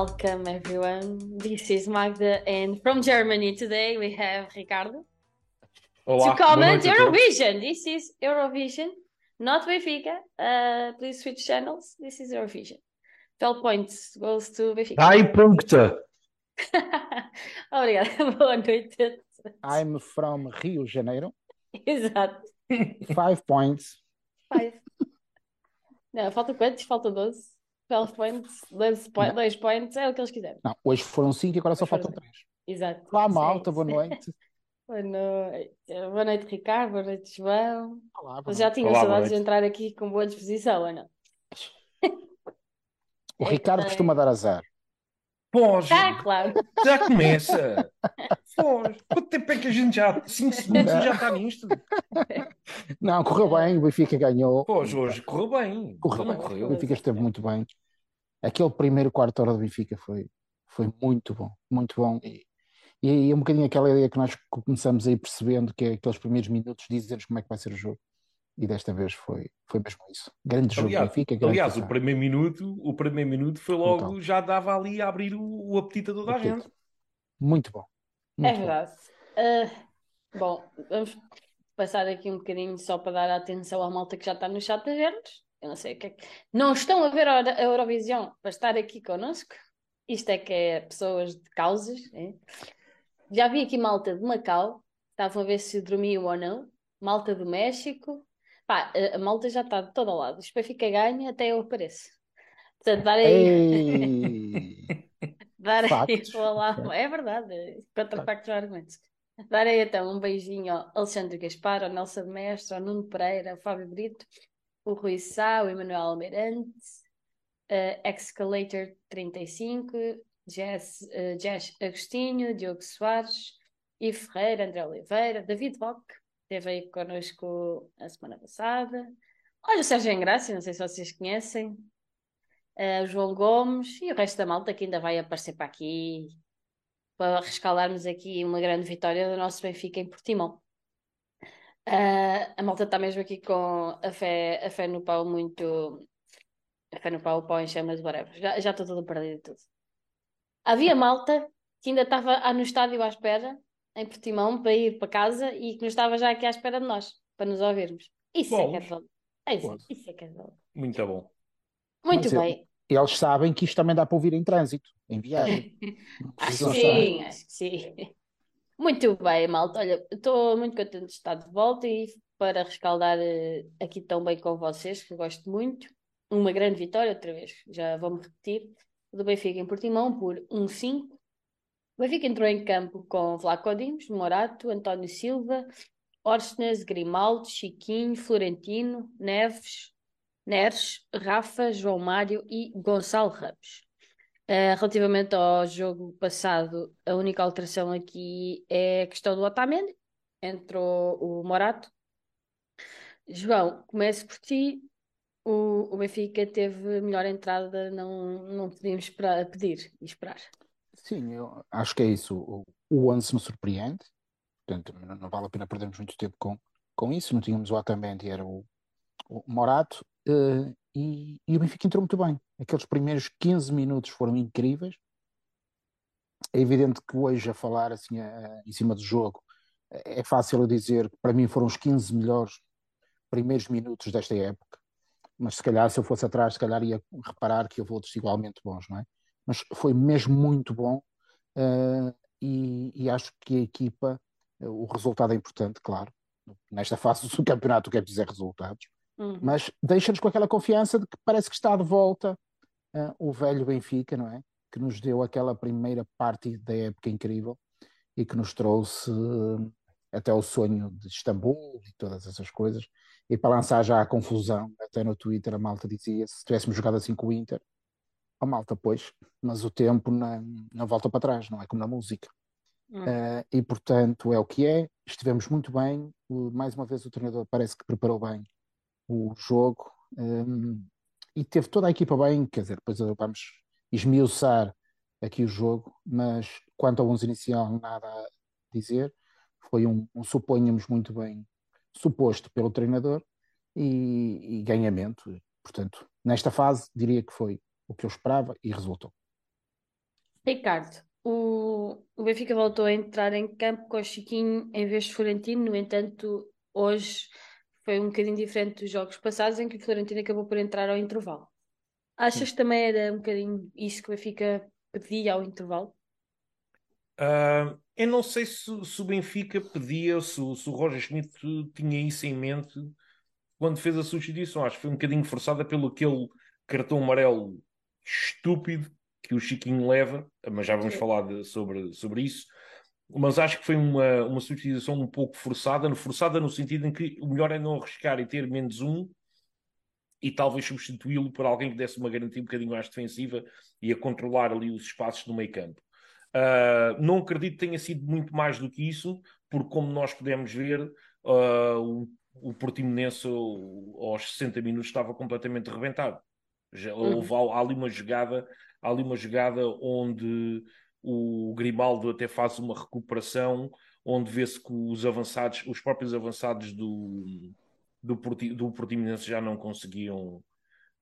Welcome everyone. This is Magda and from Germany today we have Ricardo Olá, to comment. Eurovision. This is Eurovision, not Benfica. Uh, please switch channels. This is Eurovision. 12 points goes to Benfica. Drei Punkte. Obrigada. Boa noite. I'm from Rio de Janeiro. Exato. Five points. Five. Não, falta quantos? Falta 12. 12 points, 12 po Não. 2 points, é o que eles quiserem. Não, hoje foram cinco e agora só Hoje foram faltam três. Exato. Olá, Sim, malta, boa noite. Boa noite. Boa noite, Ricardo. Boa noite, João. Olá, boa já Olá, boa saudades de entrar aqui com boa disposição, ou não? O É Ricardo costuma dar azar. Pós, Ah, claro. já começa. Pós, quanto tempo é que a gente já. 5 segundos e já está nisto? Não, correu bem, o Benfica ganhou. Pós, hoje correu bem. Correu bem. O correu. Benfica esteve muito bem. Aquele primeiro quarto hora do Benfica foi, foi muito bom, muito bom. E, e é um bocadinho aquela ideia que nós começamos a ir percebendo, que é aqueles primeiros minutos dizem-nos como é que vai ser o jogo. E desta vez foi, foi mesmo isso. Grande jogo Aliás, Benfica, grande aliás, o primeiro minuto, o primeiro minuto foi logo, Brutal. já dava ali a abrir o, o apetite a toda a gente. Muito bom. É Muito bom. verdade. Ah, bom, vamos passar aqui um bocadinho só para dar atenção à malta que já está no chat a ver-nos. Eu não sei o que é que. Não estão a ver a Eurovisão para estar aqui connosco? Isto é que é pessoas de causas. é? Já vi aqui malta de Macau, estavam a ver se dormiam ou não. Malta do México. Pá, a, malta já está de todo ao lado. Isto para ficar ganha até eu apareço. Portanto, dar aí. Dar aí olá. É verdade, contra factos e argumentos. Dar aí então um beijinho ao Alexandre Gaspar, ao Nelson Mestre, ao Nuno Pereira, ao Fábio Brito, o Rui Sá, o Emanuel Almeirante, uh, Excalator 35, Jess, uh, Jess Agostinho, Diogo Soares, Ivo Ferreira, André Oliveira, David Bock, esteve aí connosco a semana passada. Olha o Sérgio Engrácia, não sei se vocês conhecem. Uh, o João Gomes e o resto da malta que ainda vai aparecer para aqui para rescalarmos aqui uma grande vitória do nosso Benfica em Portimão. Uh, a malta está mesmo aqui com a fé, a fé no pau muito. A fé no pau, o pau em chamas, whatever. Já, estou toda perdida e tudo. Havia malta que ainda estava no estádio à espera, em Portimão, para ir para casa e que não estava já aqui à espera de nós, para nos ouvirmos. Isso é que é de valer. É isso, isso é que é de valer. Muito bom. Muito Mas eu- bem. Eles sabem que isto também dá para ouvir em trânsito, em viagem. Acho que estar. sim, acho que sim. Muito bem, malta. Olha, estou muito contente de estar de volta e para rescaldar eh, aqui tão bem com vocês, que eu gosto muito. Uma grande vitória, outra vez, já vou-me repetir, do Benfica em Portimão por 1-5. O Benfica entrou em campo com Vlaco Dimos, Morato, António Silva, Orsnes, Grimaldo, Chiquinho, Florentino, Neves, Neres, Rafa, João Mário e Gonçalo Ramos. Uh, relativamente ao jogo passado, a única alteração aqui é a questão do Otamendi. Entrou o Morato. João, começo por ti. O, o Benfica teve melhor entrada, não, não podíamos esperar- pedir e esperar. Sim, eu acho que é isso. O, o 11 me surpreende, portanto, não, não vale a pena perdermos muito tempo com, com isso. Não tínhamos o Otamendi, era o, o Morato, eh, e, e o Benfica entrou muito bem. Aqueles primeiros 15 minutos foram incríveis. É evidente que hoje, a falar assim em cima do jogo, é fácil eu dizer que para mim foram os 15 melhores primeiros minutos desta época. Mas se calhar, se eu fosse atrás, se calhar ia reparar que houve outros igualmente bons, não é? Mas foi mesmo muito bom eh, e, e acho que a equipa, eh, o resultado é importante, claro. Nesta fase do campeonato, o que é preciso é resultados. Uhum. Mas deixa-nos com aquela confiança de que parece que está de volta eh, o velho Benfica, não é? Que nos deu aquela primeira parte da época incrível e que nos trouxe eh, até o sonho de Istambul e todas essas coisas. E para lançar já a confusão, até no Twitter a malta dizia se tivéssemos jogado assim com o Inter, a malta, pois, mas o tempo não, não volta para trás, não é como na música. Eh, e portanto é o que é, estivemos muito bem, mais uma vez o treinador parece que preparou bem o jogo um, e teve toda a equipa bem, quer dizer, depois vamos esmiuçar aqui o jogo, mas quanto ao 11 inicial, nada a dizer. Foi um, um suponhamos muito bem suposto pelo treinador e, e ganhamento. Portanto, nesta fase, diria que foi o que eu esperava e resultou. Ricardo, o, o Benfica voltou a entrar em campo com o Chiquinho em vez de Florentino, no entanto, hoje foi um bocadinho diferente dos jogos passados em que o Florentino acabou por entrar ao intervalo. Achas que também era um bocadinho isso que o Benfica pedia ao intervalo? Uh, eu não sei se, se, o Benfica pedia, se, se o Roger Schmidt tinha isso em mente quando fez a substituição. Acho que foi um bocadinho forçada pelo aquele cartão amarelo estúpido que o Chiquinho leva, mas já vamos Sim. falar de, sobre, sobre isso. Mas acho que foi uma, uma substituição um pouco forçada, forçada no sentido em que o melhor é não arriscar e ter menos um e talvez substituí-lo por alguém que desse uma garantia um bocadinho mais defensiva e a controlar ali os espaços no meio campo. Uh, não acredito que tenha sido muito mais do que isso, porque como nós podemos ver, uh, o, o Portimonense aos 60 minutos estava completamente rebentado. Já, uhum. houve, há ali uma jogada, há ali uma jogada onde o Grimaldo até faz uma recuperação, onde vê-se que os avançados, os próprios avançados do, do, do Portimonense já não conseguiam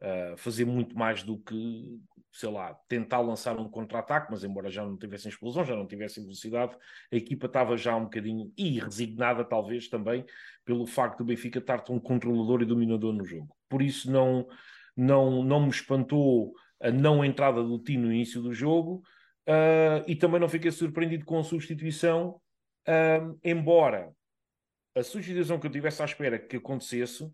uh, fazer muito mais do que, sei lá, tentar lançar um contra-ataque, mas embora já não tivessem explosão, já não tivessem velocidade, a equipa estava já um bocadinho, e resignada talvez também, pelo facto do Benfica estar tão controlador e dominador no jogo. Por isso não, não, não me espantou a não entrada do Tino no início do jogo, uh, e também não fiquei surpreendido com a substituição, uh, embora a substituição que eu tivesse à espera que acontecesse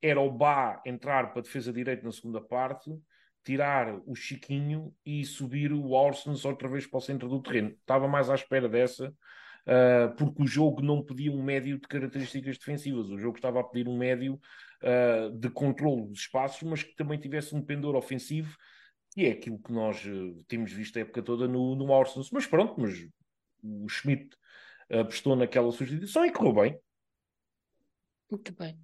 era o Bá entrar para defesa direita na segunda parte, tirar o Chiquinho e subir o Orsens outra vez para o centro do terreno. Estava mais à espera dessa, uh, porque o jogo não pedia um médio de características defensivas. O jogo estava a pedir um médio uh, de controle dos espaços, mas que também tivesse um pendor ofensivo, que é aquilo que nós uh, temos visto a época toda no, no Orsens. Mas pronto, mas o Schmidt apostou naquela substituição e correu bem. Muito bem.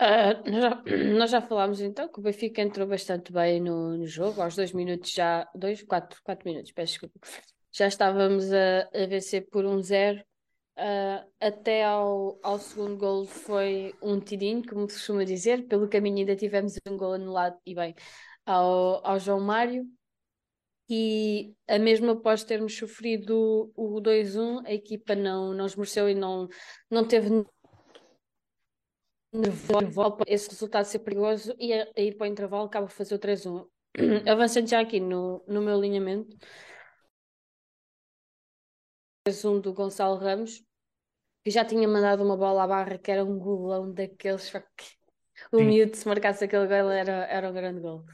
Uh, nós, já, nós já falámos então que o Benfica entrou bastante bem no, no jogo, aos dois minutos já, dois, quatro, quatro minutos, peço desculpa, já estávamos a, a vencer por um zero. Uh, até ao, ao segundo gol foi um tirinho, como se costuma dizer. Pelo caminho ainda tivemos um gol anulado e bem ao, ao João Mário. E a mesma após termos sofrido o, o 2-1, a equipa não, não esmoreceu e não, não teve intervalo, esse resultado ser perigoso e a, a ir para o intervalo acaba por fazer o 3-1. Avançando já aqui no, no meu alinhamento, 3-1 do Gonçalo Ramos, que já tinha mandado uma bola à barra que era um golão daqueles, só que o miúdo se marcasse aquele gol era, era um grande gol.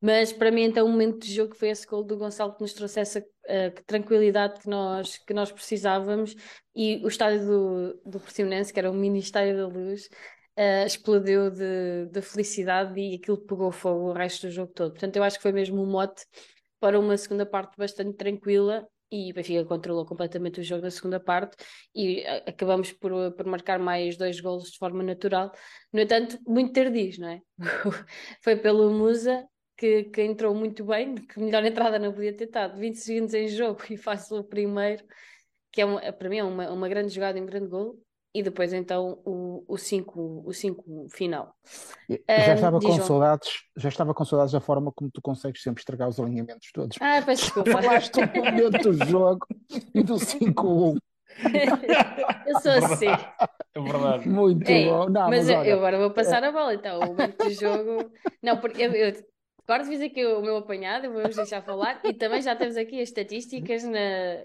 Mas para mim, então, o momento de jogo foi esse gol do Gonçalo que nos trouxe essa uh, tranquilidade que nós, que nós precisávamos e o estádio do, do Portimonense, que era o mini estádio da luz, uh, explodiu de, de felicidade e aquilo pegou fogo o resto do jogo todo. Portanto, eu acho que foi mesmo um mote para uma segunda parte bastante tranquila e o Benfica controlou completamente o jogo na segunda parte e eh, acabamos por, por marcar mais dois golos de forma natural. No entanto, muito tardios, não é? Foi pelo Musa que, que, entrou muito bem, que melhor entrada não podia ter estado, 20 segundos em jogo e faz o primeiro, que é uma, para mim é uma, uma grande jogada e um grande gol e depois então o 5 o cinco final. Já estava com saudades, já estava com saudades da forma como tu consegues sempre estragar os alinhamentos todos. Ah, peço desculpa. Falaste do momento do jogo e do 5-1. eu sou assim. É verdade. Muito Ei, bom. Não, mas, mas olha, eu agora vou passar a bola, então. O momento do jogo. Não, porque eu, eu agora fiz aqui o meu apanhado, vamos deixar falar, e também já temos aqui as estatísticas na,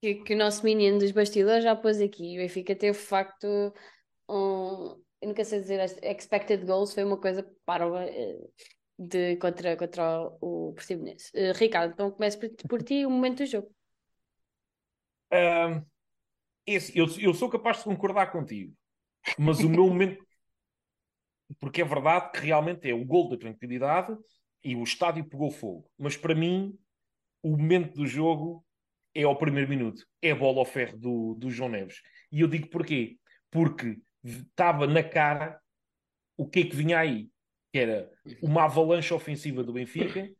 que, que o nosso menino dos bastidores já pôs aqui. O Benfica teve, de facto, um. Eu nunca sei dizer, expected goals foi uma coisa para eh, de, contra, contra o Portimonense. Uh, Ricardo, então começo por, por ti o momento do jogo. Um, esse, eu, eu sou capaz de concordar contigo, mas o meu momento. Porque é verdade que realmente é o gol da tranquilidade e o estádio pegou fogo. Mas para mim, o momento do jogo é ao primeiro minuto. É bola ao ferro do, do João Neves. E eu digo porquê? Porque estava na cara o que é que vinha aí. Que era uma avalanche ofensiva do Benfica,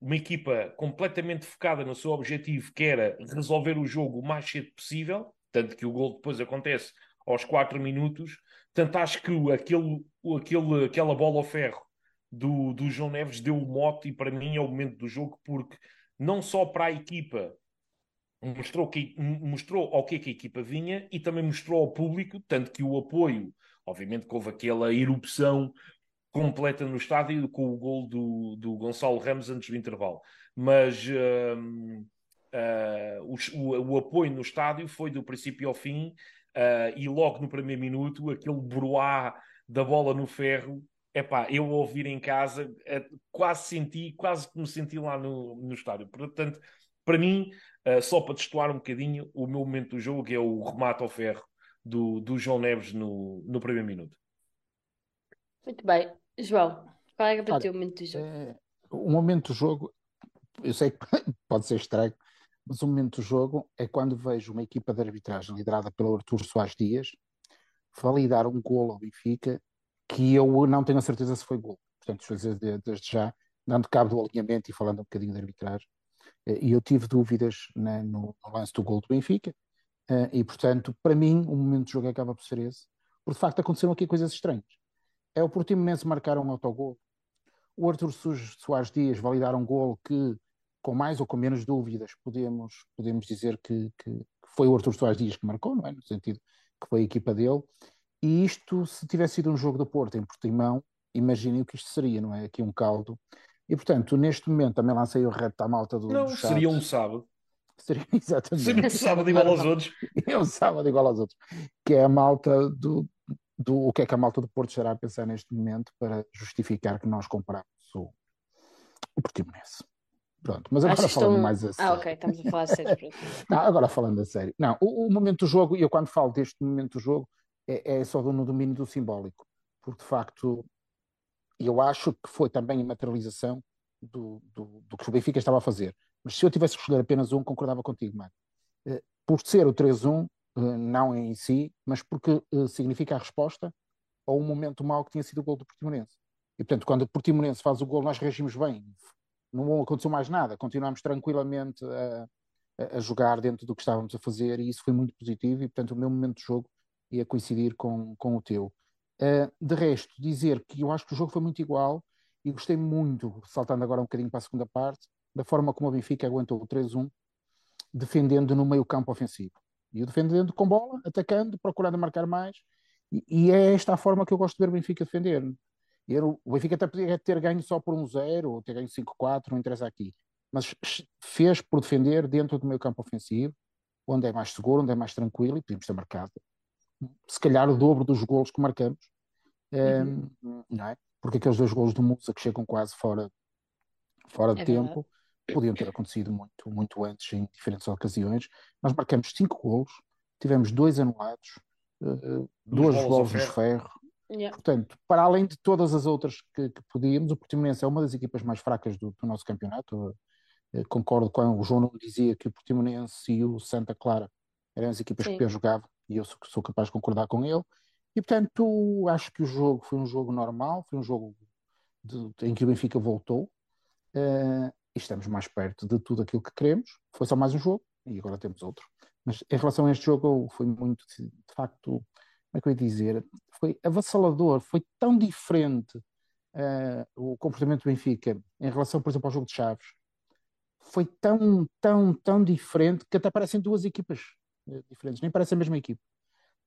uma equipa completamente focada no seu objetivo, que era resolver o jogo o mais cedo possível, tanto que o gol depois acontece aos 4 minutos. Tanto acho que aquele, aquele, aquela bola ao ferro do, do João Neves deu o mote e para mim é o momento do jogo porque não só para a equipa, mostrou, que, mostrou ao que, é que a equipa vinha e também mostrou ao público, tanto que o apoio, obviamente que houve aquela erupção completa no estádio com o gol do, do Gonçalo Ramos antes do intervalo. Mas uh, uh, o, o, apoio no estádio foi do princípio ao fim uh, e logo no primeiro minuto aquele broá da bola no ferro epá, eu ouvir em casa é, quase senti, quase que me senti lá no, no estádio. Portanto, para mim, uh, só para destoar um bocadinho, o meu momento do jogo é o remate ao ferro do, do João Neves no, no primeiro minuto. Muito bem. João, qual é para ti o momento do jogo? É, o momento do jogo, eu sei que pode ser estranho, mas o momento do jogo é quando vejo uma equipa de arbitragem liderada pelo Artur Soares Dias validar um golo ao Benfica que eu não tenho a certeza se foi gol. Portanto, estou a dizer desde já, dando cabo do alinhamento e falando um bocadinho de arbitragem. Eh, e eu tive dúvidas né, no, lance do gol do Benfica, eh, e portanto, para mim, o momento do jogo acaba por ser esse, porque de facto aconteceram aqui coisas estranhas é o Portimonense marcar um autogol. O Arthur Soares Dias validar um gol que, com mais ou com menos dúvidas, podemos, podemos dizer que, que foi o Arthur Soares Dias que marcou, não é? No sentido que foi a equipa dele. E isto, se tivesse sido um jogo do Porto em Portimão, imaginem o que isto seria, não é? Aqui um caldo. E portanto, neste momento também lancei o reto à malta do. Não, do seria um sábado. Seria exatamente. Seria um sábado igual aos outros. É um sábado igual aos outros. Que é a malta do, do o que é que a malta do Porto estará a pensar neste momento para justificar que nós compramos o, o Portimonense. Pronto, mas agora falando mais a sério. Ah, ok, estamos a falar a sério. não, agora falando a sério. Não, o, o, momento do jogo, e eu quando falo deste momento do jogo, é, é só no domínio do simbólico, porque de facto eu acho que foi também a materialização do, do, do que o Benfica estava a fazer. Mas se eu tivesse que escolher apenas um, concordava contigo, mano. Eh, por ser o 3-1, eh, não em si, mas porque eh, significa a resposta a um momento mau que tinha sido o gol do Portimonense. E portanto, quando o Portimonense faz o gol, nós reagimos bem. Não aconteceu mais nada, continuamos tranquilamente a, a, jogar dentro do que estávamos a fazer e isso foi muito positivo. E portanto, o meu momento de jogo ia coincidir com, com o teu. Uh, de resto, dizer que eu acho que o jogo foi muito igual e gostei muito, saltando agora um bocadinho para a segunda parte, da forma como o Benfica aguentou o 3-1, defendendo no meio campo ofensivo. E defendendo com bola, atacando, procurando marcar mais. E, e, é esta a forma que eu gosto de ver o Benfica defender. E o Benfica até podia ter ganho só por um 0 ou ter ganho 5-4, não interessa aqui. Mas fez por defender dentro do meio campo ofensivo, onde é mais seguro, onde é mais tranquilo, e podíamos ter marcado se calhar o dobro dos golos que marcamos. Uhum. Um, não é? Porque aqueles dois golos do Musa que chegam quase fora, fora de é tempo. Verdade podiam ter acontecido muito, muito antes em diferentes ocasiões. Nós marcamos cinco golos, tivemos dois anulados, uh, duas bolas de ferro. Yeah. Portanto, para além de todas as outras que, que podíamos, o Portimonense é uma das equipas mais fracas do, do nosso campeonato. Uh, concordo com o João não dizia que o Portimonense e o Santa Clara eram as equipas Sim. que pior jogavam e eu sou, sou capaz de concordar com ele. E portanto, acho que o jogo foi um jogo normal, foi um jogo de, em que o Benfica voltou. Uh, e estamos mais perto de tudo aquilo que queremos. Foi só mais um jogo e agora temos outro. Mas em relação a este jogo, foi muito, de facto, como é que eu ia dizer? Foi avassalador, foi tão diferente uh, o comportamento do Benfica em relação, por exemplo, ao jogo de Chaves. Foi tão, tão, tão diferente que até parecem duas equipas diferentes, nem parece a mesma equipa.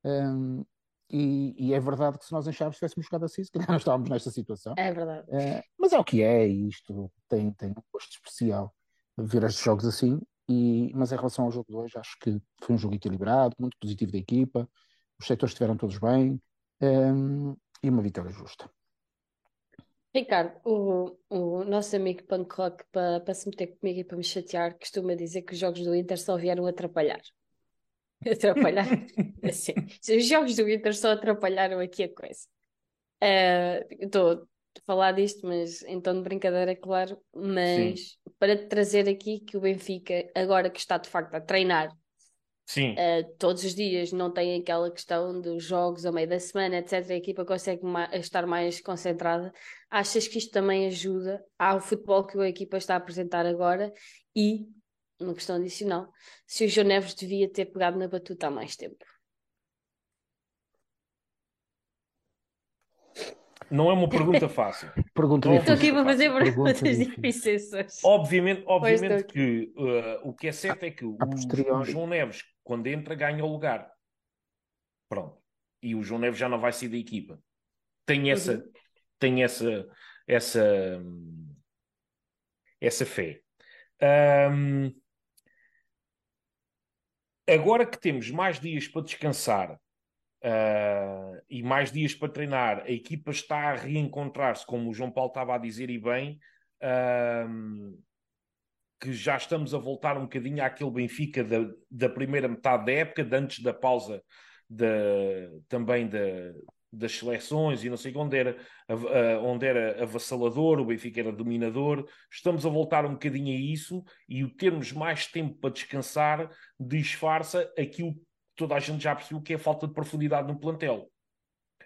Um, e, e, é verdade que se nós em Chaves tivéssemos jogado assim, se calhar não estávamos nesta situação. É verdade. Uh, mas é o que é, e isto tem, tem um gosto especial ver estes jogos assim. E, mas em relação ao jogo de hoje, acho que foi um jogo equilibrado, muito positivo da equipa, os setores estiveram todos bem um, e uma vitória justa. Ricardo, o, o nosso amigo Punk Rock, para, para se meter comigo e para me chatear, costuma dizer que os jogos do Inter só vieram atrapalhar. Atrapalhar. assim, os jogos do Inter só atrapalharam aqui a coisa. Uh, Estou a falar disto, mas em tom de brincadeira, claro. Mas Sim. para trazer aqui que o Benfica, agora que está de facto a treinar. Uh, todos os dias, não tem aquela questão dos jogos ao meio da semana, etc. A equipa consegue ma estar mais concentrada. Achas que isto também ajuda ao futebol que a equipa está a apresentar agora e uma questão adicional, se o João Neves devia ter pegado na batuta há mais tempo. Não é uma pergunta fácil. Pergunta Estou aqui difícil. para fazer Pergunta perguntas difícil. difíceis. Obviamente, obviamente que uh, o que é certo é que o, o. João Neves, quando entra, ganha o lugar. Pronto. E o João Neves já não vai sair da equipa. Tem essa, Uhum. tem essa, essa, hum, essa fé. Hum, agora que temos mais dias para descansar, ah, e mais dias para treinar, a equipa está a reencontrar-se, como o João Paulo estava a dizer, e bem, hum, que já estamos a voltar um bocadinho àquele Benfica da, da primeira metade da época, de antes da pausa da, também da, das seleções e não sei onde era, ah, onde era avassalador, o Benfica era dominador. Estamos a voltar um bocadinho a isso e o termos mais tempo para descansar disfarça aquilo que toda a gente já percebeu que é a falta de profundidade no plantel.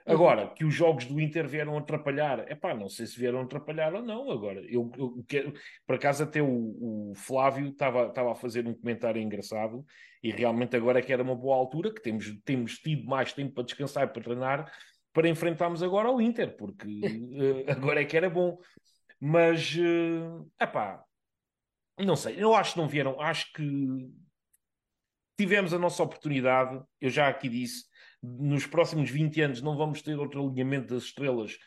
Agora, que os jogos do Inter vieram atrapalhar, é pá, não sei se vieram atrapalhar ou não. Agora, eu, eu quero, por acaso, até o, o Flávio estava estava a fazer um comentário engraçado e realmente agora é que era uma boa altura, que temos, temos tido mais tempo para descansar e para treinar, para enfrentarmos agora o Inter, porque eh, agora é que era bom. Mas, é pá, não sei, eu acho que não vieram, acho que tivemos a nossa oportunidade, eu já aqui disse, nos próximos 20 anos não vamos ter outro alinhamento das estrelas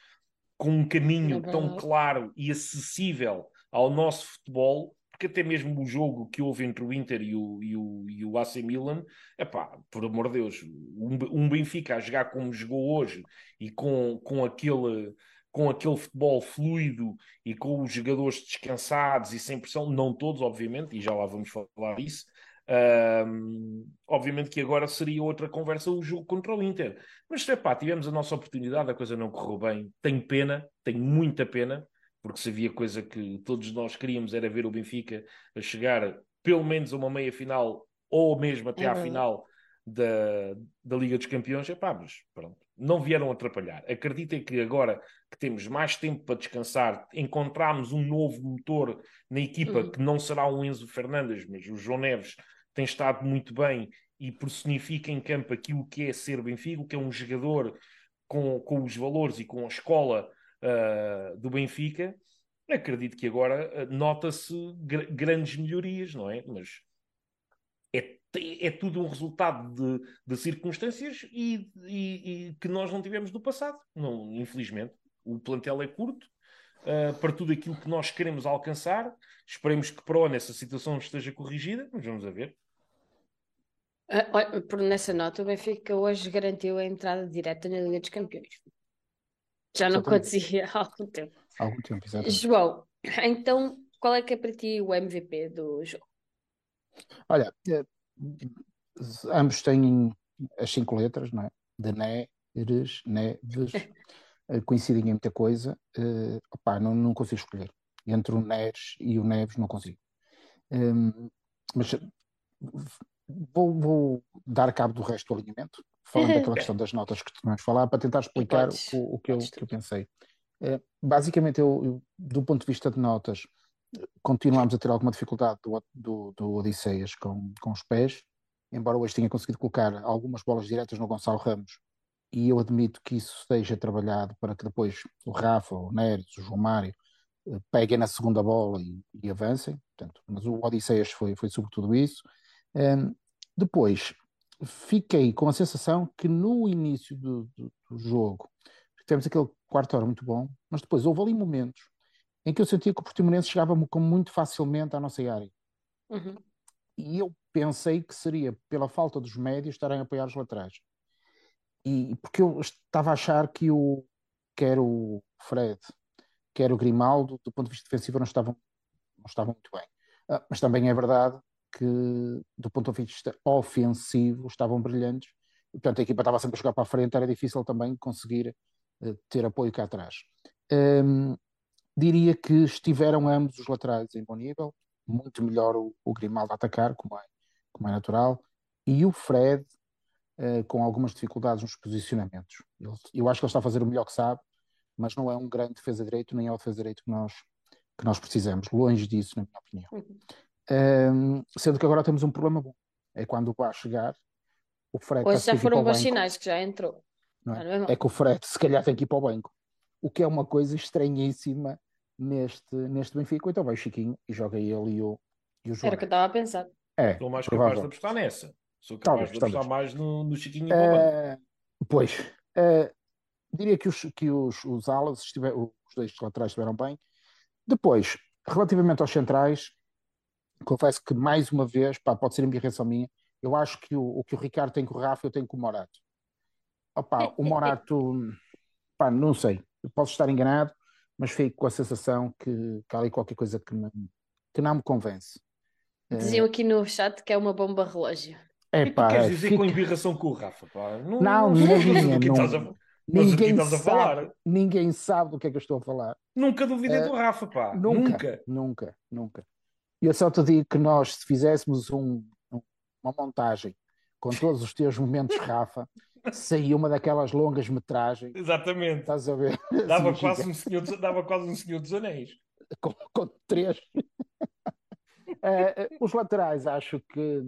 com um caminho É tão claro e acessível ao nosso futebol, porque até mesmo o jogo que houve entre o Inter e o, e o, e o AC Milan, epá, por amor de Deus, um, um Benfica a jogar como jogou hoje e com, com aquele com aquele futebol fluido e com os jogadores descansados e sem pressão, não todos, obviamente, e já lá vamos falar disso, Ahm, obviamente que agora seria outra conversa o jogo contra o Inter. Mas epá, tivemos a nossa oportunidade, a coisa não correu bem. Tenho pena, tenho muita pena, porque se havia coisa que todos nós queríamos era ver o Benfica a chegar pelo menos a uma meia final ou mesmo até É à verdade. final da, da Liga dos Campeões. Epá, mas pronto, não vieram atrapalhar. Acreditem que agora que temos mais tempo para descansar, encontramos um novo motor na equipa Uhum. que não será um Enzo Fernandes, mas o João Neves tem estado muito bem e personifica em campo aquilo que é ser Benfica, o que é um jogador com, com os valores e com a escola ah, do Benfica. Acredito que agora ah, nota-se gr- grandes melhorias, não é? Mas é, é tudo um resultado de, de circunstâncias e, e- e que nós não tivemos no passado, não, infelizmente. O plantel é curto ah, para tudo aquilo que nós queremos alcançar. Esperemos que para o essa situação esteja corrigida, mas vamos a ver. Ah, por nessa nota, o Benfica hoje garantiu a entrada direta na Liga dos Campeões. Já não Exatamente. acontecia há algum tempo. Há algum tempo, exatamente. João, então qual é que é para ti o MVP do jogo? Olha, eh, ambos têm as cinco letras, não é? De Neres, Neves, eh, coincidem em muita coisa. Eh, opá, não, não consigo escolher. Entre o Neres e o Neves não consigo. Hum, mas vou, vou dar cabo do resto do alinhamento, falando daquela questão das notas que vamos falar, para tentar explicar podes, o, o que, eu, tu. que eu pensei. Eh, basicamente, eu, eu, do ponto de vista de notas, continuamos a ter alguma dificuldade do, do, do Odisseias com, com os pés, embora hoje tenha conseguido colocar algumas bolas diretas no Gonçalo Ramos, e eu admito que isso seja trabalhado para que depois o Rafa, o Neres, o João Mário eh, peguem na segunda bola e, e avancem. Portanto, mas o Odisseias foi, foi sobretudo isso. Um, depois, fiquei com a sensação que no início do, do, do jogo tivemos aquele quarto hora muito bom, mas depois houve ali momentos em que eu sentia que o Portimonense chegava muito facilmente à nossa área. Uhum. E eu pensei que seria pela falta dos médios estarem a apoiar os laterais. E porque eu estava a achar que o quer o Fred, quer o Grimaldo, do ponto de vista defensivo, não estavam, não estavam muito bem. Ah, mas também é verdade que, do ponto de vista ofensivo, estavam brilhantes. Portanto, a equipa estava sempre a jogar para a frente, era difícil também conseguir uh, ter apoio cá atrás. Um, diria que estiveram ambos os laterais em bom nível, muito melhor o, o Grimaldo a atacar, como é, como é natural, e o Fred uh, com algumas dificuldades nos posicionamentos. Ele, eu acho que ele está a fazer o melhor que sabe, mas não é um grande defesa direito, nem é o defesa direito que nós, que nós precisamos. Longe disso, na minha opinião. Um, sendo que agora temos um problema bom. É quando o Bá chegar, o Fred Hoje já foram bons sinais que já entrou. não é? não é é que o Fred se calhar tem que ir para o banco. o que é uma coisa estranhíssima neste, neste Benfica. Então vai o Chiquinho e joga ele e o, e o João. Era o que eu estava a pensar. É, Sou mais provável. capaz de apostar nessa. Sou capaz Talvez, de apostar talvez. mais no, no Chiquinho e. Eh, pois, eh, diria que os, que os, os alas, estiver, os dois laterais estiveram bem. Depois, relativamente aos centrais, confesso que mais uma vez, pá, pode ser embirração minha, eu acho que o, o que o Ricardo tem com o Rafa, eu tenho com o Morato. Opa, o Morato, pá, não sei, eu posso estar enganado, mas fico com a sensação que, que há ali qualquer coisa que não, que não me convence. Diziam aqui no chat que é uma bomba relógio. É pá, queres dizer fica- com embirração com o Rafa? Pá? Não, Não, não. estás a- mas o que ninguém estás a sabe, falar? ninguém sabe do que é que eu estou a falar. Nunca duvidei Eh, do Rafa, pá. Nunca, Nunca. nunca, nunca. E eu só te digo que nós, se fizéssemos um- um- uma montagem com todos os teus momentos, Rafa, saía uma daquelas longas metragens, Exatamente. estás a ver? Dava Assim, quase, um senhor, dos- dava quase um Senhor dos Anéis. com, com três. Eh, os laterais, acho que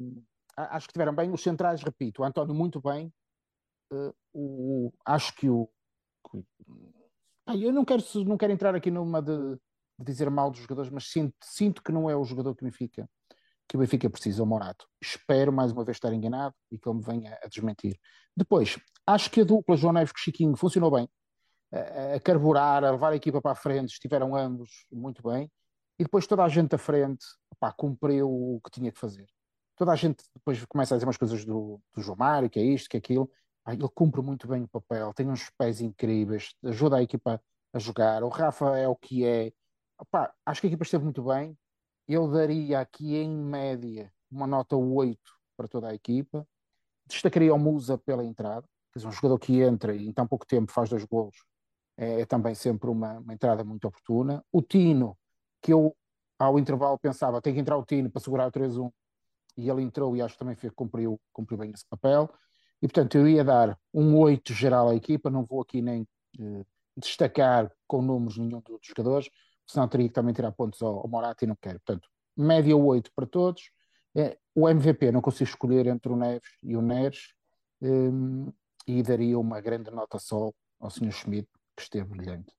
acho que tiveram bem. Os centrais, repito, o António muito bem. Eh, o, acho que o. Ah, eu não quero, não quero entrar aqui numa de, de dizer mal dos jogadores, mas sinto, sinto que não é o jogador que o Benfica, que o Benfica precisa, o Morato. Espero mais uma vez estar enganado e que ele me venha a desmentir. Depois, acho que a dupla João Neves com Chiquinho funcionou bem, a, carburar, a levar a equipa para a frente, estiveram ambos muito bem. E depois toda a gente à frente opá, cumpriu o que tinha que fazer. Toda a gente depois começa a dizer umas coisas do, do João Mário, que é isto, que é aquilo. Ele cumpre muito bem o papel, tem uns pés incríveis, ajuda a equipa a jogar. O Rafa é o que é. Opá, acho que a equipa esteve muito bem. Eu daria aqui em média uma nota 8 para toda a equipa. Destacaria o Musa pela entrada, quer dizer, um jogador que entra e em tão pouco tempo faz dois golos. É, é também sempre uma, uma entrada muito oportuna. O Tino, que eu ao intervalo pensava, tem que entrar o Tino para segurar o 3-1 e ele entrou e acho que também fez, cumpriu, cumpriu bem esse papel. E portanto eu ia dar um 8 geral à equipa, não vou aqui nem eh, destacar com números nenhum dos jogadores, senão teria que também tirar pontos ao, ao Morata e não quero. Portanto, média 8 para todos. Eh, o MVP não consigo escolher entre o Neves e o Neres eh, e daria uma grande nota só ao Sr. Schmidt, que esteve brilhante.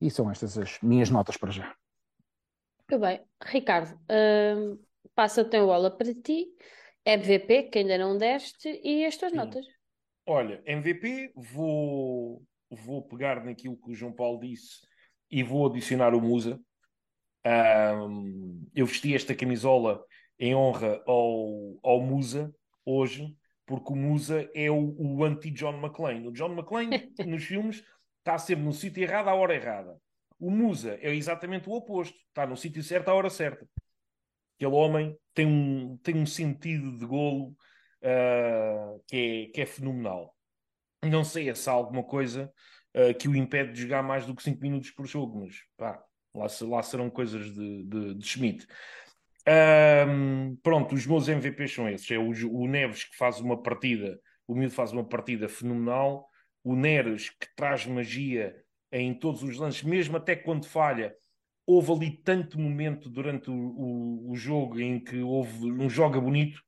E são estas as minhas notas para já. Muito bem. Ricardo, hum, passa o teu bola para ti. MVP, que ainda não deste, e as tuas Sim. notas. Olha, MVP, vou, vou pegar naquilo que o João Paulo disse e vou adicionar o Musa. Ahm, eu vesti esta camisola em honra ao, ao Musa hoje, porque o Musa é o, o anti-John McClane. O John McClane, nos filmes, está sempre no sítio errado à hora errada. O Musa é exatamente o oposto. Está no sítio certo à hora certa. Aquele homem tem um, tem um sentido de golo ah, que, é, que é fenomenal. Não sei se há alguma coisa ah, que o impede de jogar mais do que 5 minutos por jogo, mas pá, lá, lá serão coisas de, de, de Schmidt. Ahm, pronto, os meus MVPs são esses. É o, o Neves que faz uma partida, o Miúdo faz uma partida fenomenal. O Neres que traz magia em todos os lances, mesmo até quando falha. Houve ali tanto momento durante o, o, o jogo em que houve um joga bonito.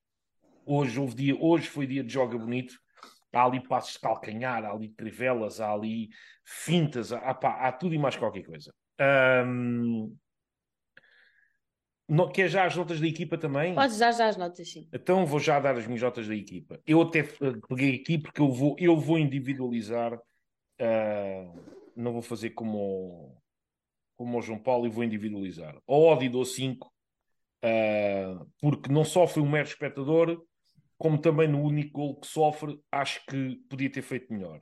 Hoje, houve dia, hoje foi dia de joga bonito. Há ali passos de calcanhar, há ali trivelas, há ali fintas, há, pá, há tudo e mais qualquer coisa. Ahm, não, quer já as notas da equipa também? Podes dar já as notas, sim. Então vou já dar as minhas notas da equipa. Eu até eh, peguei aqui porque eu vou, eu vou individualizar. ah, não vou fazer como o, como o João Paulo e vou individualizar. Ao Odi dou 5, porque não só foi um mero espectador, como também no único gol que sofre, acho que podia ter feito melhor.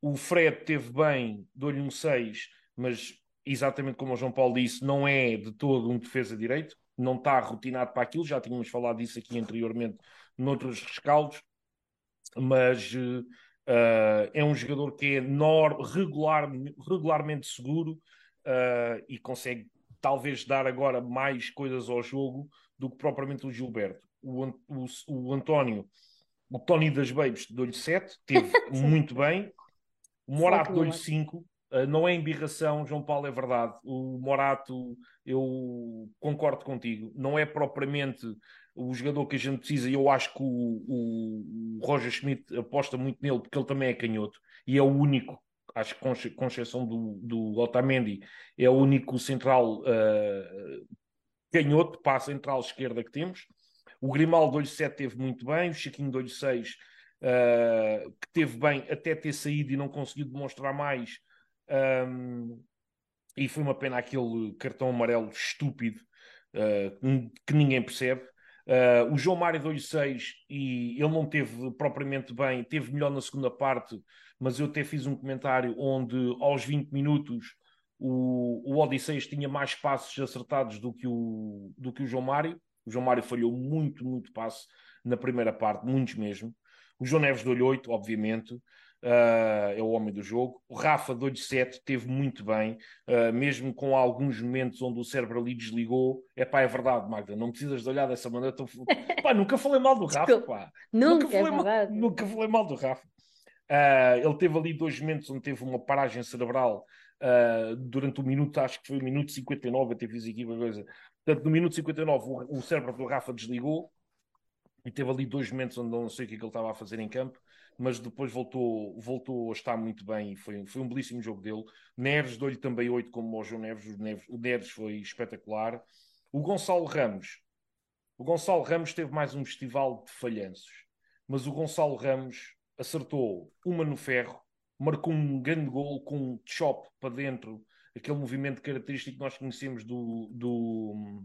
O Fred teve bem, dou-lhe um 6, mas exatamente como o João Paulo disse, não é de todo um defesa direito, não está rotinado para aquilo, já tínhamos falado disso aqui anteriormente noutros rescaldos, mas eh, é um jogador que é regular, regularmente seguro eh, e consegue talvez dar agora mais coisas ao jogo do que propriamente o Gilberto. O, o, o António, o Tony das Babes, dou-lhe 7, teve muito bem. O Morato dou-lhe Morato. 5. não é embirração, João Paulo, é verdade. O Morato, eu concordo contigo. Não é propriamente o jogador que a gente precisa. E eu acho que o, o- o Roger Schmidt aposta muito nele, porque ele também é canhoto. E é o único acho que com, exceção do, do Otamendi, é o único central uh, canhoto, para a central esquerda que temos. O Grimaldo 7 teve muito bem, o Chiquinho 6 uh, que teve bem até ter saído e não conseguiu demonstrar mais. Um, e foi uma pena aquele cartão amarelo estúpido uh, que ninguém percebe. Uh, o João Mário deu-lhe 6 e ele não teve propriamente bem, teve melhor na segunda parte, mas eu até fiz um comentário onde aos 20 minutos o, o Odisseias tinha mais passos acertados do que, o, do que o João Mário. O João Mário falhou muito, muito passo na primeira parte, muitos mesmo. O João Neves deu-lhe 8, obviamente uh, é o homem do jogo. O Rafa, de 7, teve muito bem, uh, mesmo com alguns momentos onde o cérebro ali desligou. É pá, é verdade, Magda, não precisas de olhar dessa maneira. Tô... pá, nunca falei mal do Rafa, pá. Nunca, nunca, falei, é mal, nunca falei mal do Rafa. Uh, ele teve ali dois momentos onde teve uma paragem cerebral uh, durante o minuto, acho que foi o minuto 59, até fiz aqui uma coisa. Portanto, no minuto 59 o, o cérebro do Rafa desligou e teve ali dois momentos onde não sei o que, é que ele estava a fazer em campo mas depois voltou, voltou a estar muito bem e foi, foi um belíssimo jogo dele. Neves deu-lhe também 8 como o João Neves. O, Neves. o Neves foi espetacular. O Gonçalo Ramos. O Gonçalo Ramos teve mais um festival de falhanços, mas o Gonçalo Ramos acertou uma no ferro, marcou um grande gol com um chop para dentro, aquele movimento característico que nós conhecemos do, do,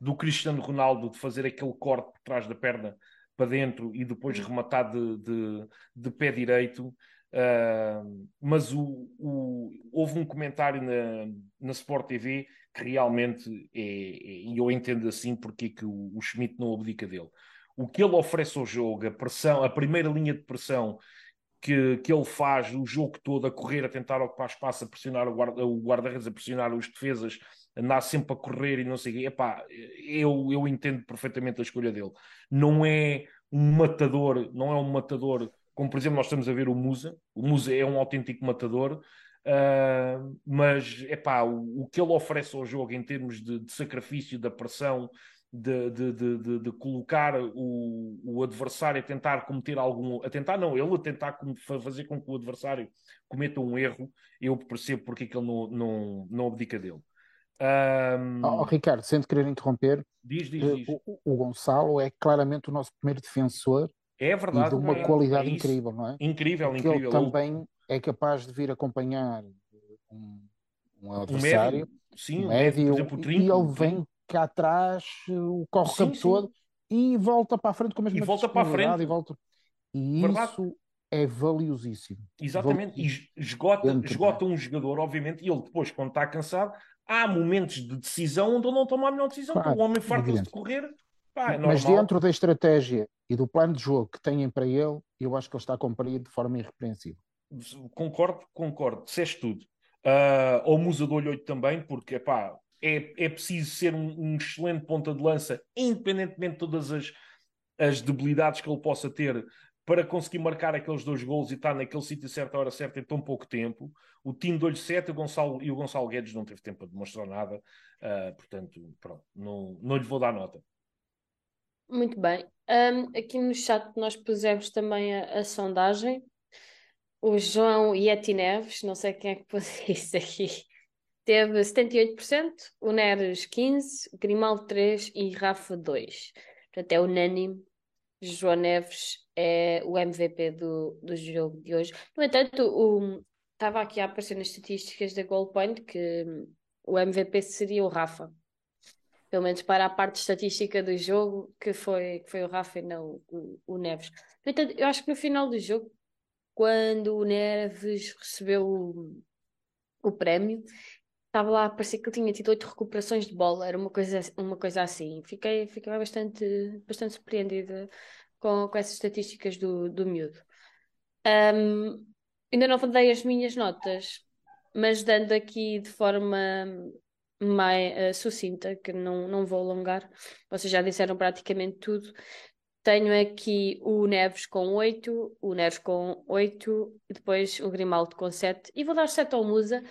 do Cristiano Ronaldo, de fazer aquele corte por trás da perna para dentro e depois hum. rematar de, de, de pé direito. Uh, mas o, o, houve um comentário na, na Sport TV que realmente é, é, e eu entendo assim porque é que o, o Schmidt não abdica dele. O que ele oferece ao jogo, a pressão, a primeira linha de pressão que, que ele faz o jogo todo a correr, a tentar ocupar espaço, a pressionar o guarda-redes, guarda a pressionar os defesas, andar sempre a correr e não sei o quê. Epá, eu, eu entendo perfeitamente a escolha dele. Não é um matador, não é um matador como, por exemplo, nós estamos a ver o Musa. O Musa é um autêntico matador. Uh, mas epá, o, o que ele oferece ao jogo em termos de, de sacrifício, da pressão, de, de, de, de, colocar o, o adversário a tentar cometer algum. A tentar, não, ele a tentar fazer com que o adversário cometa um erro, eu percebo porque é que ele não, não, não abdica dele. Um... Oh, Ricardo, sem te querer interromper, diz, diz, eh, diz. O, o, Gonçalo é claramente o nosso primeiro defensor é verdade, de uma é, qualidade é incrível, não é? Incrível, Porque incrível. Ele também é capaz de vir acompanhar um, um adversário, um médio, sim, um médio, exemplo, e ele vem cá atrás, corre o campo sim. todo e volta para a frente com a mesma e volta para a frente. E, volta... e isso é valiosíssimo. Exatamente, e esgota, esgota um jogador, obviamente, e ele depois, quando está cansado, há momentos de decisão onde ele não toma a melhor decisão, claro, o homem farta-se de correr. Pá, é Mas dentro da estratégia e do plano de jogo que têm para ele, eu acho que ele está a cumprir de forma irrepreensível. Concordo, concordo, disseste tudo. Uh, ao Musa do Olho 8 também, porque epá, é, é preciso ser um, um, excelente ponta de lança, independentemente de todas as, as debilidades que ele possa ter, para conseguir marcar aqueles dois gols e estar naquele sítio certo, à hora certa, em tão pouco tempo. O time de olho 7 o Gonçalo, e o Gonçalo Guedes não teve tempo para demonstrar nada, uh, portanto, pronto, não, não lhe vou dar nota. Muito bem. Um, aqui no chat nós pusemos também a, a, sondagem. O João Yeti Neves, não sei quem é que pôs isso aqui, teve 78%, o Neres 15%, Grimaldo 3% e Rafa 2%. Portanto, é unânime João Neves é o MVP do, do jogo de hoje. No entanto, estava aqui a aparecer nas estatísticas da Goal Point que o MVP seria o Rafa. Pelo menos para a parte estatística do jogo, que foi, que foi o Rafa e não o, o Neves. No entanto, eu acho que no final do jogo, quando o Neves recebeu o, o prémio, estava lá a parecer que ele tinha tido oito recuperações de bola, era uma coisa, uma coisa assim. Fiquei, fiquei bastante, bastante surpreendida com, com essas estatísticas do, do miúdo. Um, ainda não dei as minhas notas, mas dando aqui de forma mais uh, sucinta, que não, não vou alongar, vocês já disseram praticamente tudo. Tenho aqui o Neves com 8, o Neves com 8, e depois o Grimaldo com 7, e vou dar 7 ao Musa,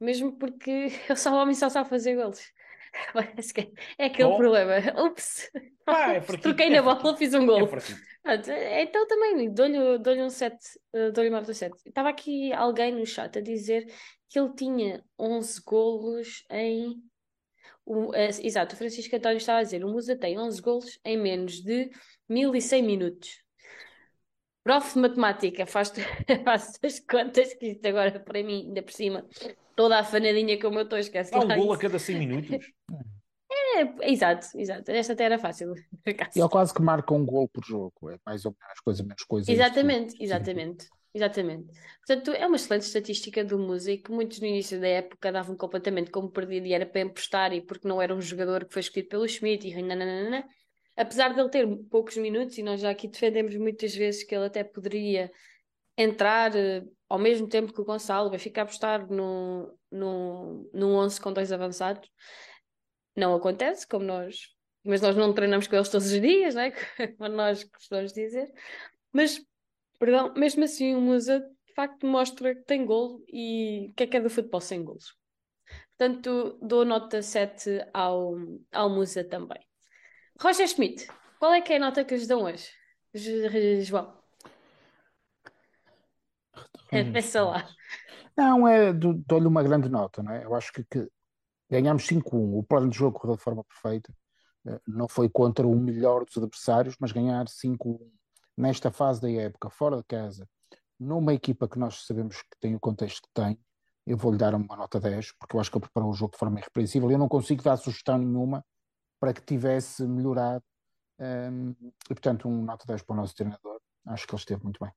mesmo porque eu só o homem só sabe fazer gols. Parece que é aquele Oh. problema. Ups, Pá, é fraquinho, troquei é na bola, fiz um É gol. fraquinho. Pronto, então também dou-lhe dou um 7, dou-lhe uma nota 7. Estava aqui alguém no chat a dizer que ele tinha 11 golos em. O, eh, exato, o Francisco António estava a dizer: o Musa tem 11 golos em menos de 1100 minutos. Prof de matemática, faz, faz as contas, que isto agora para mim, ainda por cima, toda a fanadinha como eu estou, esquece Dá um lá gol a cada 100 minutos. É, exato, exato. Esta até era fácil. E ele quase que marca um gol por jogo. É mais ou menos coisa, menos coisa. isto Exatamente, exatamente, exatamente. Portanto, é uma excelente estatística do que muitos no início da época davam completamente como perdido e era para emprestar e porque não era um jogador que foi escolhido pelo Schmidt e nananana. Apesar de ele ter poucos minutos, e nós já aqui defendemos muitas vezes que ele até poderia entrar eh, ao mesmo tempo que o Gonçalo, vai ficar apostar no 11 com dois avançados. Não acontece, como nós, mas nós não treinamos com eles todos os dias, né? Como nós costumamos dizer. Mas, perdão, mesmo assim o Musa de facto mostra que tem golo e o que é que é do futebol sem golos. Portanto, dou nota 7 ao, ao Musa também. Roger Schmidt, qual é que é a nota que lhes dão hoje? Jo- João, pensa lá. Não, é, do- dou-lhe uma grande nota, não é? Eu acho que, que ganhámos 5-1. O plano de jogo correu de forma perfeita. Eh, Não foi contra o melhor dos adversários, mas ganhar 5-1 nesta fase da época, fora de casa, numa equipa que nós sabemos que tem o contexto que tem, eu vou-lhe dar uma nota 10, porque eu acho que ele preparou o jogo de forma irrepreensível. Eu não consigo dar sugestão nenhuma para que tivesse melhorado. Ehm, e, portanto, um nota 10 para o nosso treinador. Acho que ele esteve muito bem.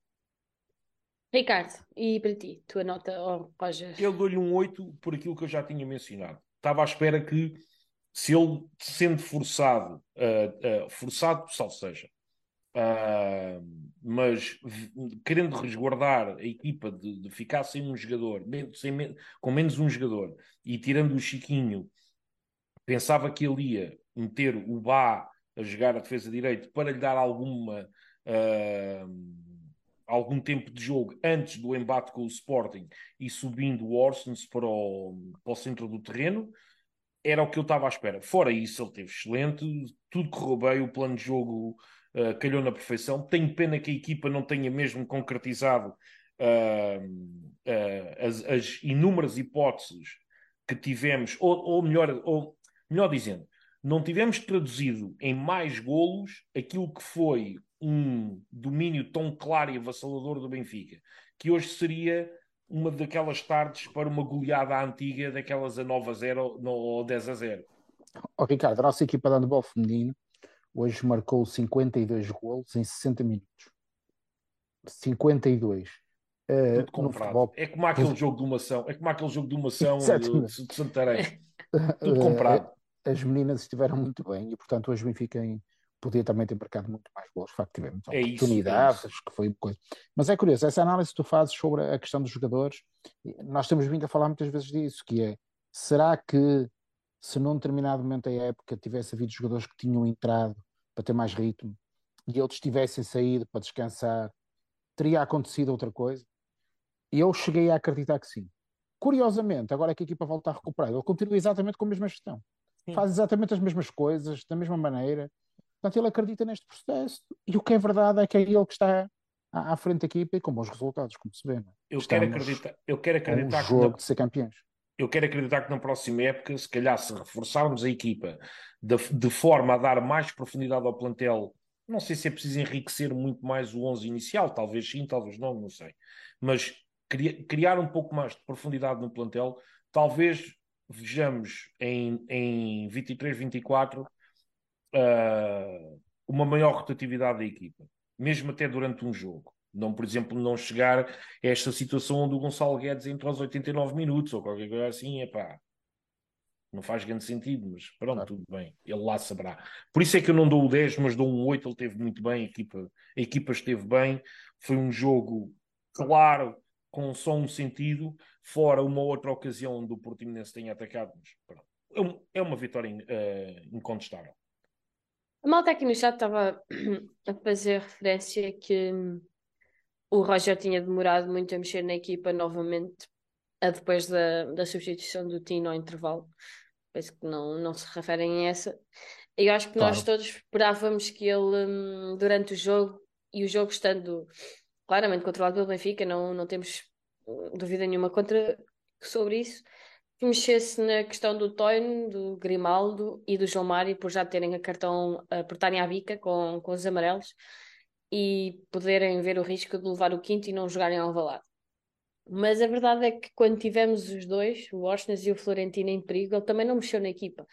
Ricardo, e para ti, tua nota, oh, Roger? Eu dou-lhe um 8 por aquilo que eu já tinha mencionado. Estava à espera que, se ele sendo forçado, ah, ah, forçado, salvo seja, ah, mas querendo resguardar a equipa de, de ficar sem um jogador, sem com menos um jogador, e tirando o Chiquinho, pensava que ele ia meter o Bá a jogar a defesa direito para lhe dar alguma ah, algum tempo de jogo antes do embate com o Sporting e subindo o Orsens para o, para o centro do terreno, era o que eu estava à espera. Fora isso, ele teve excelente, tudo correu bem, o plano de jogo uh, calhou na perfeição. Tenho pena que a equipa não tenha mesmo concretizado uh, uh, as, as, inúmeras hipóteses que tivemos, ou, ou, melhor, ou melhor dizendo, não tivemos traduzido em mais golos aquilo que foi um domínio tão claro e avassalador do Benfica, que hoje seria uma daquelas tardes para uma goleada antiga, daquelas a 9 a 0 ou 10 a 0. Oh, Ricardo, a nossa equipa de handball feminino hoje marcou 52 golos em 60 minutos. 52. Uh, Tudo comprado. Futebol... É como aquele jogo de uma ação, é como aquele jogo de uma ação de, de Santarém. Tudo comprado. As meninas estiveram muito bem e, portanto, hoje o Benfica podia também ter marcado muito mais gols. De facto, tivemos é oportunidades, isso, é que foi uma coisa. Mas é curioso, essa análise que tu fazes sobre a questão dos jogadores, nós temos vindo a falar muitas vezes disso, que é, será que se num determinado momento da época tivesse havido jogadores que tinham entrado para ter mais ritmo e outros tivessem saído para descansar, teria acontecido outra coisa? E eu cheguei a acreditar que sim. Curiosamente, agora que a equipa volta a recuperar, ele continua exatamente com a mesma gestão. Sim. Faz exatamente as mesmas coisas, da mesma maneira. Portanto, ele acredita neste processo. E o que é verdade é que é ele que está à, à frente da equipa e com bons resultados, como se vê. Não? é? Eu quero acreditar, eu quero acreditar um jogo que na... de ser campeões. Eu quero acreditar que na próxima época, se calhar, se reforçarmos a equipa de, de forma a dar mais profundidade ao plantel, não sei se é preciso enriquecer muito mais o 11 inicial, talvez sim, talvez não, não sei. Mas criar um pouco mais de profundidade no plantel, talvez vejamos em, em 23, 24 uh, uma maior rotatividade da equipa, mesmo até durante um jogo. Não, por exemplo, não chegar a esta situação onde o Gonçalo Guedes entra aos 89 minutos ou qualquer coisa assim, é pá. Não faz grande sentido, mas pronto, tudo bem. Ele lá saberá. Por isso é que eu não dou o 10, mas dou um 8. Ele teve muito bem, a equipa, a equipa esteve bem. Foi um jogo claro, com só um sentido, fora uma outra ocasião onde o Portimonense tenha atacado. Mas, é uma vitória uh, incontestável. A malta aqui no chat estava a fazer referência que o Roger tinha demorado muito a mexer na equipa novamente, a depois da, da substituição do Tino ao intervalo. penso que não, não se referem a essa. Eu acho que claro. nós todos esperávamos que ele, hum, durante o jogo, e o jogo estando claramente controlado pelo Benfica, não, não temos hum, dúvida nenhuma contra, sobre isso, que mexesse na questão do Toino, do Grimaldo e do João Mário, por já terem a cartão, apertarem a bica com, com os amarelos e poderem ver o risco de levar o quinto e não jogarem ao valado. Mas a verdade é que quando tivemos os dois, o Osnas e o Florentino em perigo, ele também não mexeu na equipa.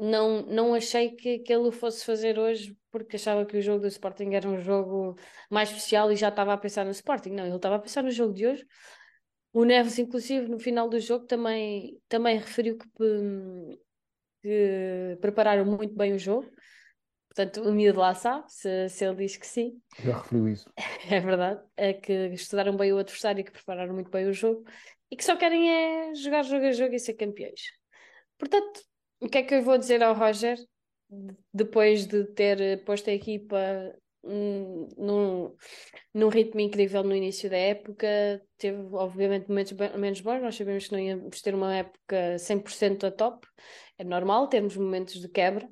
Não, não achei que, que ele o fosse fazer hoje porque achava que o jogo do Sporting era um jogo mais especial e já estava a pensar no Sporting. Não, ele estava a pensar no jogo de hoje. O Neves, inclusive, no final do jogo, também, também referiu que, que prepararam muito bem o jogo Portanto, o miúdo lá sabe, se, se ele diz que sim. Já referiu isso. É verdade. É que estudaram bem o adversário e que prepararam muito bem o jogo e que só querem é jogar jogo a jogo e ser campeões. Portanto, o que é que eu vou dizer ao Roger depois de ter posto a equipa num, num ritmo incrível no início da época? Teve, obviamente, momentos menos bons. Nós sabemos que não íamos ter uma época 100% a top. É normal termos momentos de quebra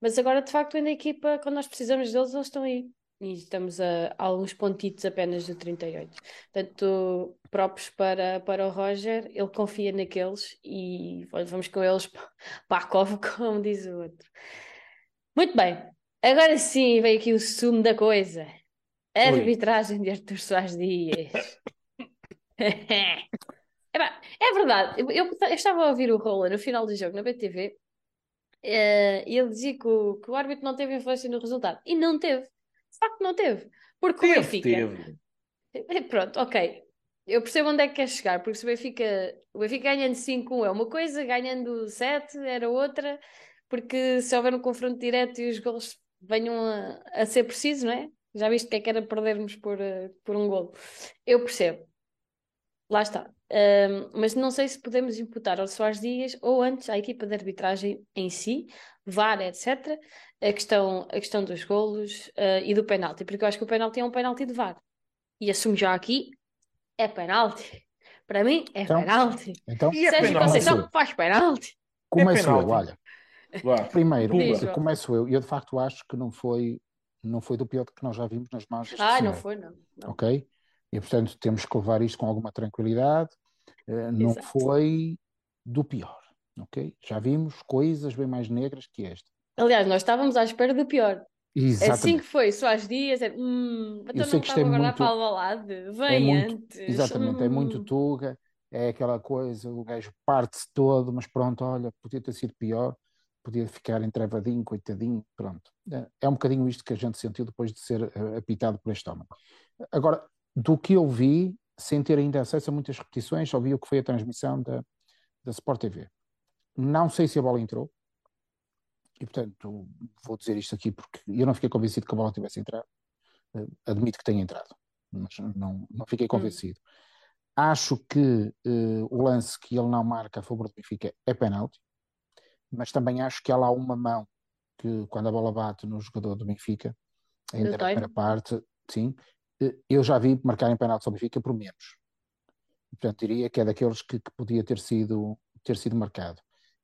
mas agora, de facto, ainda a equipa, quando nós precisamos deles, eles estão aí. E estamos a, a alguns pontitos apenas do 38. Portanto, próprios para, para o Roger, ele confia naqueles e vamos com eles para a cova, como diz o outro. Muito bem, agora sim veio aqui o sumo da coisa. A arbitragem de Artur Soares Dias. é, verdade, eu, eu, estava a ouvir o Rola no final do jogo na BTV Uh, ele dizia que o, que o árbitro não teve influência no resultado. E não teve. De facto, não teve. Porque teve, o Benfica. Teve. Eh, pronto, ok. Eu percebo onde é que quer chegar, porque se o Benfica, o Benfica ganhando 5-1 é uma coisa, ganhando 7 era outra, porque se houver um confronto direto e os gols venham a, a ser precisos, não é? Já viste o que é que era perdermos por, uh, por um gol. Eu percebo. Lá está. Um, mas não sei se podemos imputar ao Soares Dias ou antes à equipa de arbitragem em si, VAR, etc., a questão, a questão dos golos uh, e do penalti, porque eu acho que o penalti é um penalti de VAR. E assumo já aqui, é penalti. Para mim, é então, penalti. Então, e é Sérgio penalti. Conceição faz penalti. Começo é eu, olha. Primeiro, Diz, começo eu. Eu de facto acho que não foi, não foi do pior que nós já vimos nas mãos Ah, não foi, não. não. Ok? E portanto temos que levar isto com alguma tranquilidade. Uh, não Exato. foi do pior, ok? Já vimos coisas bem mais negras que esta. Aliás, nós estávamos à espera do pior. Exatamente. Assim que foi, só às dias, é, hum, então Eu sei não que isto é muito, para Alvalade, é vem é muito, antes. Exatamente, hum. é muito hum. tuga, é aquela coisa, o gajo parte-se todo, mas pronto, olha, podia ter sido pior, podia ficar entravadinho, coitadinho, pronto. É, é um bocadinho isto que a gente sentiu depois de ser uh, apitado por este homem. Agora, do que eu vi, sem ter ainda acesso a muitas repetições, só vi o que foi a transmissão da, da Sport TV. Não sei se a bola entrou, e portanto vou dizer isto aqui porque eu não fiquei convencido que a bola tivesse entrado. Uh, admito que tenha entrado, mas não, não fiquei hum. convencido. Acho que uh, o lance que ele não marca a favor do Benfica é penalti, mas também acho que há lá uma mão que quando a bola bate no jogador do Benfica, ainda na primeira parte, sim, eu já vi marcar em penalti sobre Benfica por menos. Portanto, diria que é daqueles que, que podia ter sido, ter sido marcado.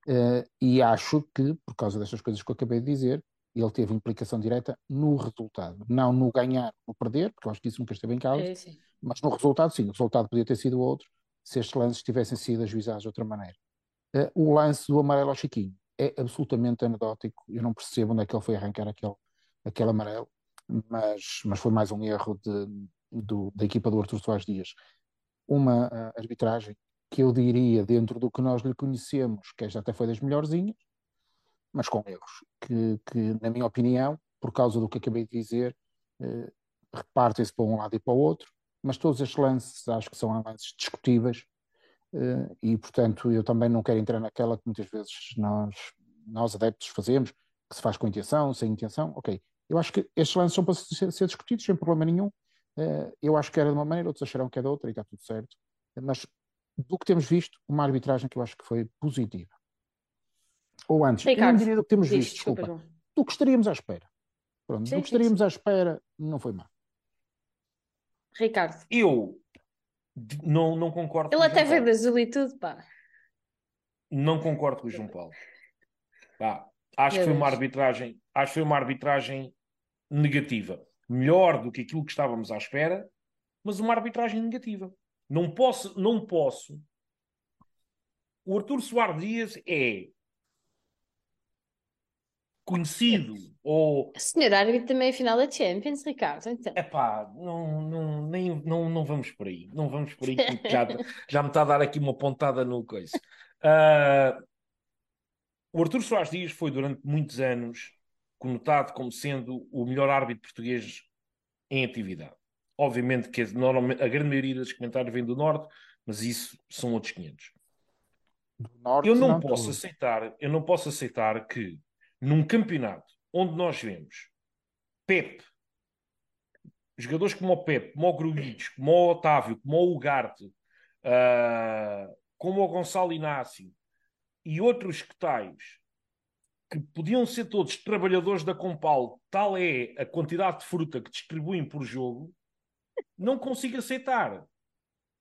Uh, e acho que, por causa destas coisas que eu acabei de dizer, ele teve implicação direta no resultado. Não no ganhar, no perder, porque eu acho que isso nunca esteve em causa, é, mas no resultado, sim. O resultado podia ter sido outro se estes lances tivessem sido ajuizados de outra maneira. Uh, o lance do amarelo ao Chiquinho é absolutamente anedótico. Eu não percebo onde é que ele foi arrancar aquele, aquele amarelo mas, mas foi mais um erro de, do, da equipa do Artur Soares Dias. Uma uh, arbitragem que eu diria, dentro do que nós lhe conhecemos, que esta até foi das melhorzinhas, mas com erros, que, que na minha opinião, por causa do que acabei de dizer, uh, repartem-se para um lado e para o outro, mas todos estes lances acho que são lances discutíveis uh, e, portanto, eu também não quero entrar naquela que muitas vezes nós, nós adeptos fazemos, que se faz com intenção, sem intenção, ok, eu acho que estes lances são para ser, ser discutidos sem problema nenhum. Uh, eu acho que era de uma maneira, outros acharão que é de outra e está tudo certo. Mas do que temos visto, uma arbitragem que eu acho que foi positiva. Ou antes, Ricardo, eu não diria do que temos visto, desculpa, desculpa do que estaríamos à espera. Pronto, sim, do que estaríamos sim. à espera, não foi má. Ricardo. Eu não, não concordo. Ele até veio de azul e tudo, pá. Não concordo com o João Paulo. Pá, acho que foi uma arbitragem, acho que foi uma arbitragem negativa. Melhor do que aquilo que estávamos à espera, mas uma arbitragem negativa. Não posso, não posso. O Artur Soares Dias é conhecido ou. Senhor árbitro também é final da Champions, Ricardo. Então. Epá, não, não, nem, não, não vamos por aí. Não vamos por aí, já, já me está a dar aqui uma pontada no coisa. Uh, o Artur Soares Dias foi durante muitos anos conotado como sendo o melhor árbitro português em atividade. Obviamente que normalmente, a grande maioria dos comentários vem do Norte, mas isso são outros 500. Norte, eu não, não posso tudo. aceitar, eu não posso aceitar que num campeonato onde nós vemos Pep, jogadores como o Pep, como o Grujic, como o Otávio, como o Ugarte, uh, como o Gonçalo Inácio e outros que tais que podiam ser todos trabalhadores da Compal, tal é a quantidade de fruta que distribuem por jogo, não consigo aceitar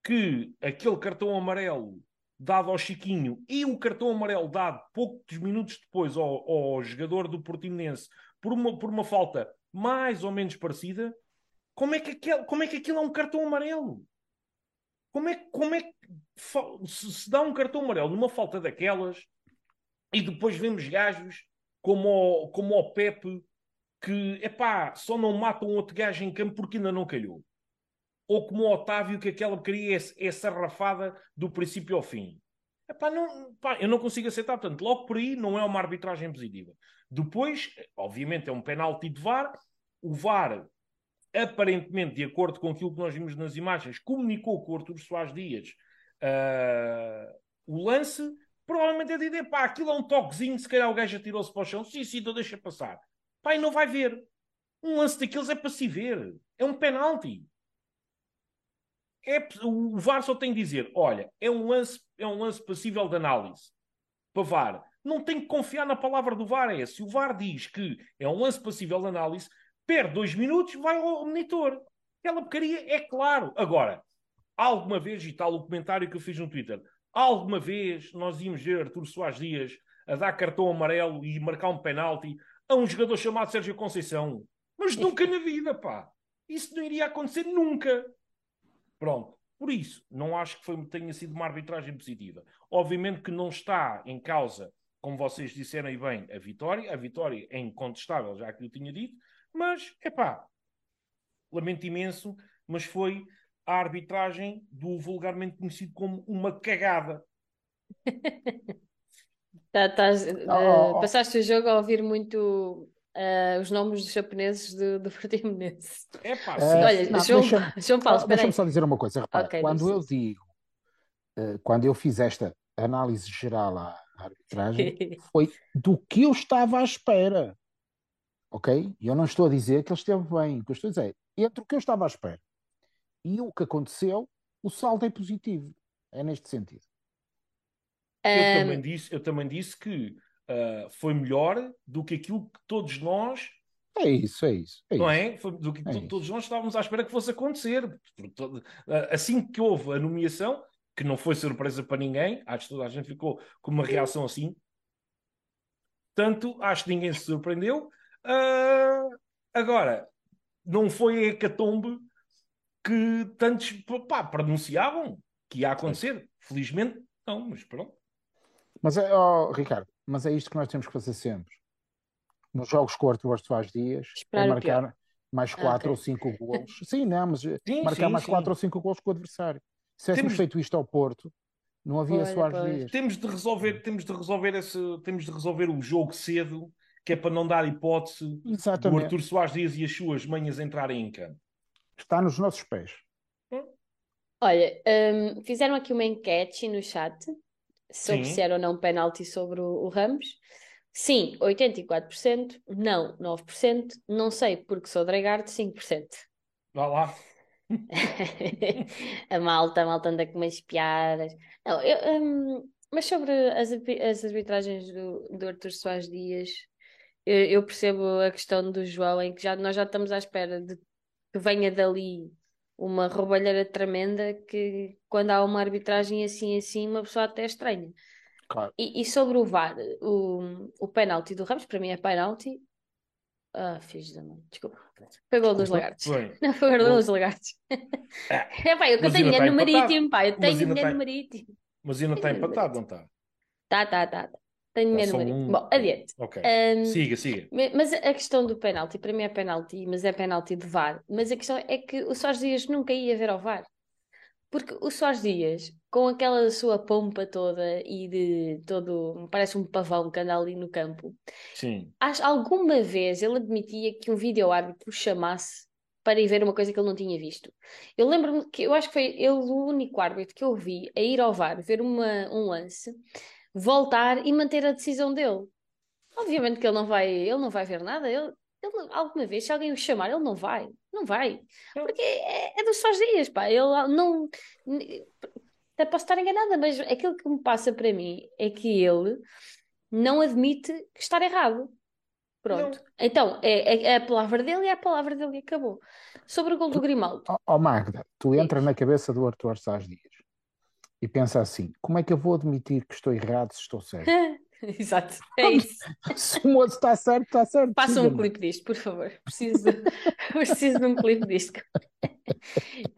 que aquele cartão amarelo dado ao Chiquinho e o cartão amarelo dado poucos minutos depois ao, ao jogador do Portimonense por uma, por uma falta mais ou menos parecida, como é que aquele, como é que aquilo é um cartão amarelo? Como é, como é que se, se dá um cartão amarelo numa falta daquelas e depois vemos gajos como o, como o Pepe que, epá, só não matam outro gajo em campo porque ainda não calhou ou como o Otávio, que aquela queria é, é sarrafada do princípio ao fim. Epá, não, pá, eu não consigo aceitar. Portanto, logo por aí não é uma arbitragem positiva. Depois, obviamente, é um penalti de VAR. O VAR, aparentemente, de acordo com aquilo que nós vimos nas imagens, comunicou com o Artur Soares Dias uh, o lance. Provavelmente é de ideia, pá, aquilo é um toquezinho, se calhar o gajo atirou-se para o chão. Sim, sim, então deixa passar. E não vai ver. Um lance daqueles é para se ver. É um penalti é, o VAR só tem de dizer: olha, é um lance, é um lance passível de análise para VAR. Não tem que confiar na palavra do VAR. É, se o VAR diz que é um lance passível de análise, perde dois minutos, vai ao monitor. Aquela porcaria é claro. Agora, alguma vez, e tal o comentário que eu fiz no Twitter, alguma vez nós íamos ver Artur Soares Dias a dar cartão amarelo e marcar um penalti a um jogador chamado Sérgio Conceição. Mas nunca na vida, pá. Isso não iria acontecer nunca. Pronto. Por isso, não acho que foi, tenha sido uma arbitragem positiva. Obviamente que não está em causa, como vocês disseram aí bem, a vitória. A vitória é incontestável, já que eu tinha dito. Mas, é pá, lamento imenso, mas foi a arbitragem do vulgarmente conhecido como uma cagada. tá, tá, uh, passaste o jogo a ouvir muito uh, os nomes dos japoneses do, do Portimonense. É pá, sim. Olha, não, João, deixa João Paulo, espera Deixa-me só dizer uma coisa. Repara, okay, quando eu digo, uh, quando eu fiz esta análise geral à arbitragem, foi do que eu estava à espera. Ok? E eu não estou a dizer que ele esteve bem. O que eu estou a dizer é, entre o que eu estava à espera e o que aconteceu, o saldo é positivo. É neste sentido. Eu, um... também disse, eu também disse que uh, foi melhor do que aquilo que todos nós. É isso, é isso. É não é? Foi do que é todos isso. nós estávamos à espera que fosse acontecer. Assim que houve a nomeação, que não foi surpresa para ninguém, acho que toda a gente ficou com uma reação assim. Tanto, acho que ninguém se surpreendeu. Uh, agora, não foi a hecatombe que tantos pá, pronunciavam que ia acontecer. Felizmente, não, mas pronto. Mas, oh, Ricardo, mas é isto que nós temos que fazer sempre. Nos jogos com o Arthur Soares Dias, é marcar mais 4 ah, okay. ou 5 golos. Sim, não, mas sim, marcar sim, mais 4 ou 5 golos com o adversário. Se tivéssemos temos... feito isto ao Porto, não havia Olha, Soares pois. Dias. Temos de resolver, temos de resolver esse, temos de resolver o jogo cedo, que é para não dar hipótese Exatamente. do Arthur Soares Dias e as suas manhas entrarem em campo. Está nos nossos pés. Olha, um, fizeram aqui uma enquete no chat sobre se era ou não penalti sobre o, o Ramos. Sim, 84%, não, 9%, não sei porque sou Dragarte, 5%. Vá lá. a malta, a malta anda com umas piadas. Não, eu, um, mas sobre as, as arbitragens do, do Arthur Soares Dias, eu, eu, percebo a questão do João, em que já, nós já estamos à espera de que venha dali uma roubalheira tremenda que quando há uma arbitragem assim assim uma pessoa até estranha. Claro. E, e sobre o VAR, o, o penalti do Ramos, para mim é penalti. Ah, fiz da mãe, desculpa. Foi gol dos lagartos. Bem, Não, foi gol dos lagartos. É pá, eu que Mas tenho dinheiro no está. Marítimo, pá, eu tenho dinheiro está- no Marítimo. mas ainda está empatado, não está? Tá, tá, tá. tá. Tenho Marítimo. um. Bom, adiante. Ok. Ahm, Siga, siga. Mas a questão do penalti, para mim é penalti, mas é penalti de VAR. Mas a questão é que o Soares Dias nunca ia ver ao VAR. Porque o Soares Dias, com aquela sua pompa toda e de todo, parece um pavão que anda ali no campo, Sim. acho, alguma vez ele admitia que um vídeo-árbitro o chamasse para ir ver uma coisa que ele não tinha visto. Eu lembro-me que eu acho que foi ele o único árbitro que eu vi a ir ao VAR ver uma, um lance, voltar e manter a decisão dele. Obviamente que ele não vai, ele não vai ver nada. Ele, ele não- alguma vez, se alguém o chamar, ele não vai. Não vai. Porque é, é dos seus dias, pá. Ele não. Até posso estar enganada, mas aquilo que me passa para mim é que ele não admite estar errado. Pronto. Então, é, é- é a palavra dele e é a palavra dele e acabou. Sobre o gol do Grimaldo. Ó ó, Magda, tu entras na cabeça do Arthur Sás Dias e pensa assim: como é que eu vou admitir que estou errado se estou certo? Exato. É isso. Se o moço está certo, está certo. Faça um clipe disto, por favor. Preciso, preciso de um clipe disto.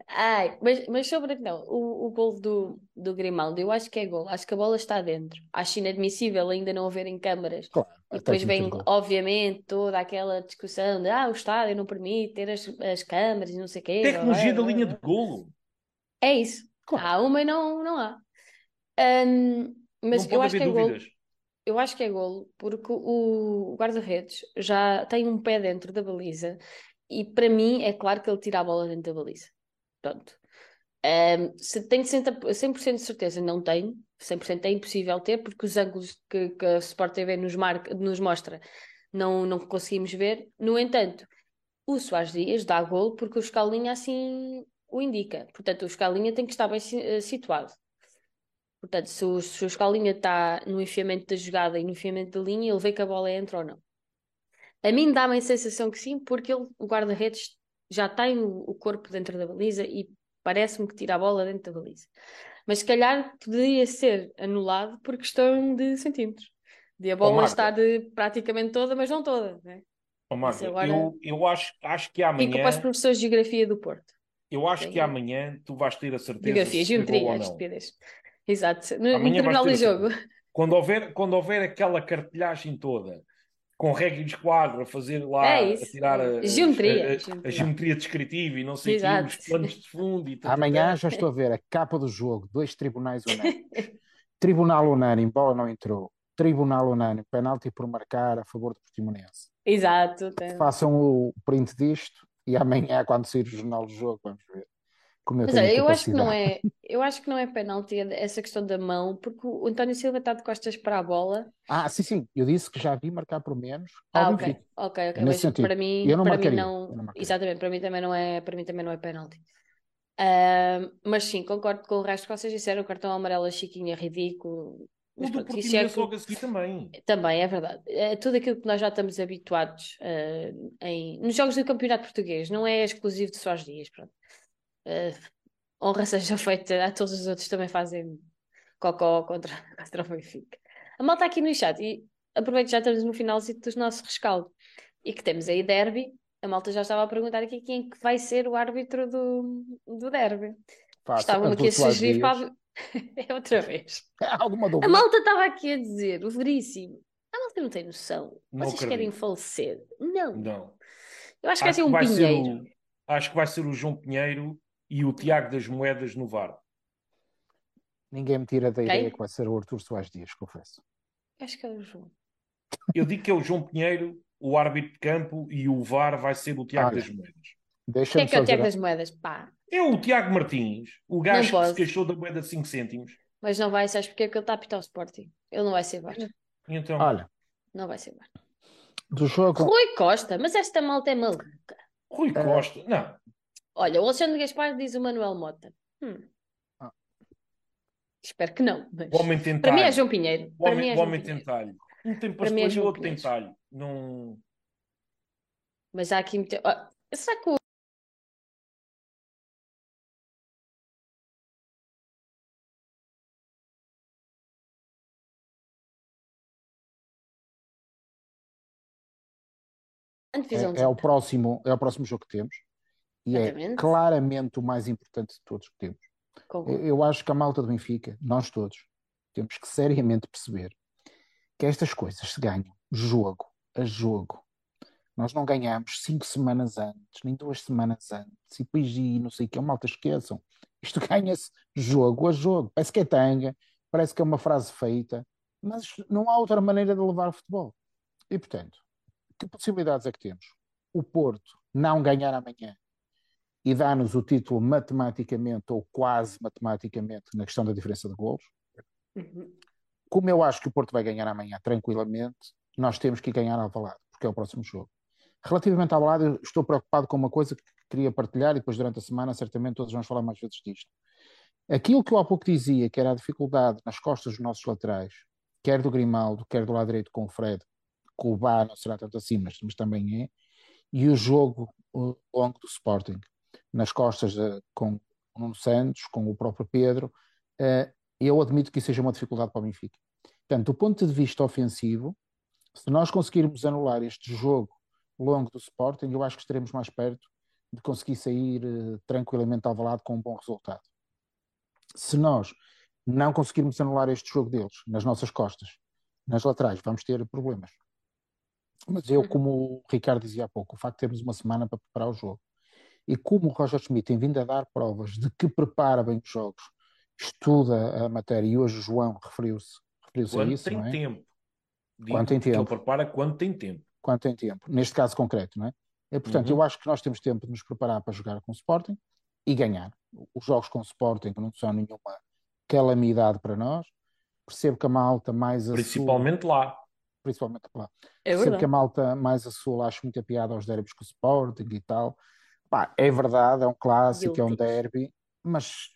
Ai, mas, mas sobre não, o, o gol do, do Grimaldo, eu acho que é gol. Acho que a bola está dentro. Acho inadmissível ainda não haver em câmaras. Claro, E depois vem, obviamente, toda aquela discussão de ah, o estádio não permite ter as, as câmaras e não sei o quê. Tecnologia da linha de golo. É isso. Claro. Há uma e não, não há. Ahm, mas não eu acho que é gol. dúvidas. Eu acho que é golo porque o guarda-redes já tem um pé dentro da baliza e para mim é claro que ele tira a bola dentro da baliza. Pronto. Ahm, se tenho 100%, 100% de certeza, não tenho. 100% é impossível ter porque os ângulos que, que a Sport TV nos, marca, nos mostra não, não conseguimos ver. No entanto, o Soares Dias dá golo porque o Escalinha assim o indica. Portanto, o Escalinha tem que estar bem eh, situado. Portanto, se o, se o Escalinha está no enfiamento da jogada e no enfiamento da linha, ele vê que a bola entra ou não. A mim dá-me a sensação que sim, porque ele, o guarda-redes já tem o, o corpo dentro da baliza e parece-me que tira a bola dentro da baliza. Mas se calhar poderia ser anulado por questão de centímetros. De a bola estar praticamente toda, mas não toda. Né? Isso agora- eu, eu acho, acho que Fica amanhã, para os professores de Geografia do Porto. Eu acho Sim. que amanhã tu vais ter a certeza Geografia, se gol Geometria. Exato. No, no Amanhã terminal a jogo. Quando houver, quando houver aquela cartilhagem toda, com regra de esquadro, a fazer lá, É a tirar a, Geometria, a- a- geometria. a geometria descritiva e não sei o Exato. os planos de fundo e tal. Amanhã já estou a ver a capa do jogo, dois tribunais unânimes. Tribunal unânime, bola não entrou. Tribunal unânime, penalti por marcar a favor do Portimonense. Exato. tem. Façam o print disto e amanhã, quando sair o jornal do jogo, vamos ver como eu Mas tenho olha, eu acho que não é, eu acho que não é penalti essa questão da mão, porque o António Silva está de costas para a bola. Ah, sim, sim, eu disse que já vi marcar por menos Ah, ok, Benfica. ok, ok. É Mas sentido. para mim, Eu não para mim marcaria, não, eu não marcaria. exatamente, para mim também não é, para mim também não é penalti. Ah, mas sim, concordo com o resto que vocês disseram, o cartão amarelo a Chiquinho é ridículo. O Mas do pronto, isso é Portimonense que- logo a seguir também. Também é verdade. É tudo aquilo que nós já estamos habituados eh, em, nos jogos do Campeonato Português, não é exclusivo de só os dias. Pronto. Eh, honra seja feita a todos os outros que também fazem cocó contra, contra o Benfica. A malta aqui no chat, e aproveito que já estamos no finalzinho do nosso rescaldo e que temos aí derby. A malta já estava a perguntar aqui quem é que vai ser o árbitro do, do derby. Estavam aqui a sugerir para. É outra vez. Alguma A dúvida? malta estava aqui a dizer, o Veríssimo. A malta não tem noção. Não Vocês querem acredito. falecer? Não. Não. Eu acho que vai ser um vai ser Pinheiro. o, acho que vai ser o João Pinheiro e o Tiago das Moedas no VAR. Ninguém me tira da Quem? ideia que vai ser o Arthur Soares Dias, confesso. Acho que é o João. Eu digo que é o João Pinheiro, o árbitro de campo e o VAR vai ser o Tiago Olha, das Moedas. Quem é Deixa-me que é só o Tiago das Moedas? Pá. É o Tiago Martins, o gajo que se queixou da moeda de 5 cêntimos. Mas não vai, sabes porque é que ele está a apitar o Sporting? Ele não vai ser VAR. E Então, Olha, Não vai ser VAR. do jogo. Rui Costa, mas esta malta é maluca. Rui É. Costa, não, Olha, o Alexandre Gaspar diz o Manuel Mota. Hum. Ah. Espero que não. mas- o homem tem Para mim é talho. João Pinheiro. O Para mim homem, é o homem tem Pinheiro. talho. Um tem Para mim é pastor e o João outro tem talho. Não... Mas há aqui. muito- Ah, será que o Antevisão é, é o 30. próximo, é o próximo jogo que temos e é Exatamente. claramente o mais importante de todos que temos. Eu, eu acho que a malta do Benfica, nós todos, temos que seriamente perceber que estas coisas se ganham jogo a jogo. Nós não ganhamos cinco semanas antes, nem duas semanas antes, e depois e não sei o que, malta, esqueçam. Isto ganha-se jogo a jogo. Parece que é tanga, parece que é uma frase feita, mas não há outra maneira de levar o futebol. E, portanto, que possibilidades é que temos? O Porto não ganhar amanhã e dar-nos o título matematicamente ou quase matematicamente na questão da diferença de golos. Uhum. Como eu acho que o Porto vai ganhar amanhã tranquilamente, nós temos que ganhar Alvalade, porque é o próximo jogo. Relativamente ao Alvalade, eu estou preocupado com uma coisa que queria partilhar e depois durante a semana certamente todos vamos falar mais vezes disto. Aquilo que eu há pouco dizia, que era a dificuldade nas costas dos nossos laterais, quer do Grimaldo, quer do lado direito com o Fred, Bá não será tanto assim, mas, mas também é, e o jogo longo do Sporting, nas costas uh, com o Nuno Santos, com o próprio Pedro, uh, eu admito que isso seja uma dificuldade para o Benfica. Portanto, do ponto de vista ofensivo, se nós conseguirmos anular este jogo longo do Sporting, eu acho que estaremos mais perto de conseguir sair uh, tranquilamente ao lado com um bom resultado. Se nós não conseguirmos anular este jogo deles nas nossas costas, nas laterais, vamos ter problemas. Mas eu, como o Ricardo dizia há pouco, o facto de termos uma semana para preparar o jogo e como o Roger Schmidt tem vindo a dar provas de que prepara bem os jogos, estuda a matéria e hoje o João referiu-se referiu a Quando isso, tem não é? tempo. Digo Quando tem que ele tempo. prepara quando tem tempo. quanto tem tempo, neste caso concreto, não é? E, portanto, Uhum. eu acho que nós temos tempo de nos preparar para jogar com o Sporting e ganhar. Os jogos com o Sporting não são nenhuma calamidade para nós. Percebo que a malta mais a sul, Principalmente lá. Principalmente lá, É percebo que a malta mais a sul acha muita piada aos derbys com o Sporting e tal. Pá, é verdade, é um clássico, é um derby, mas,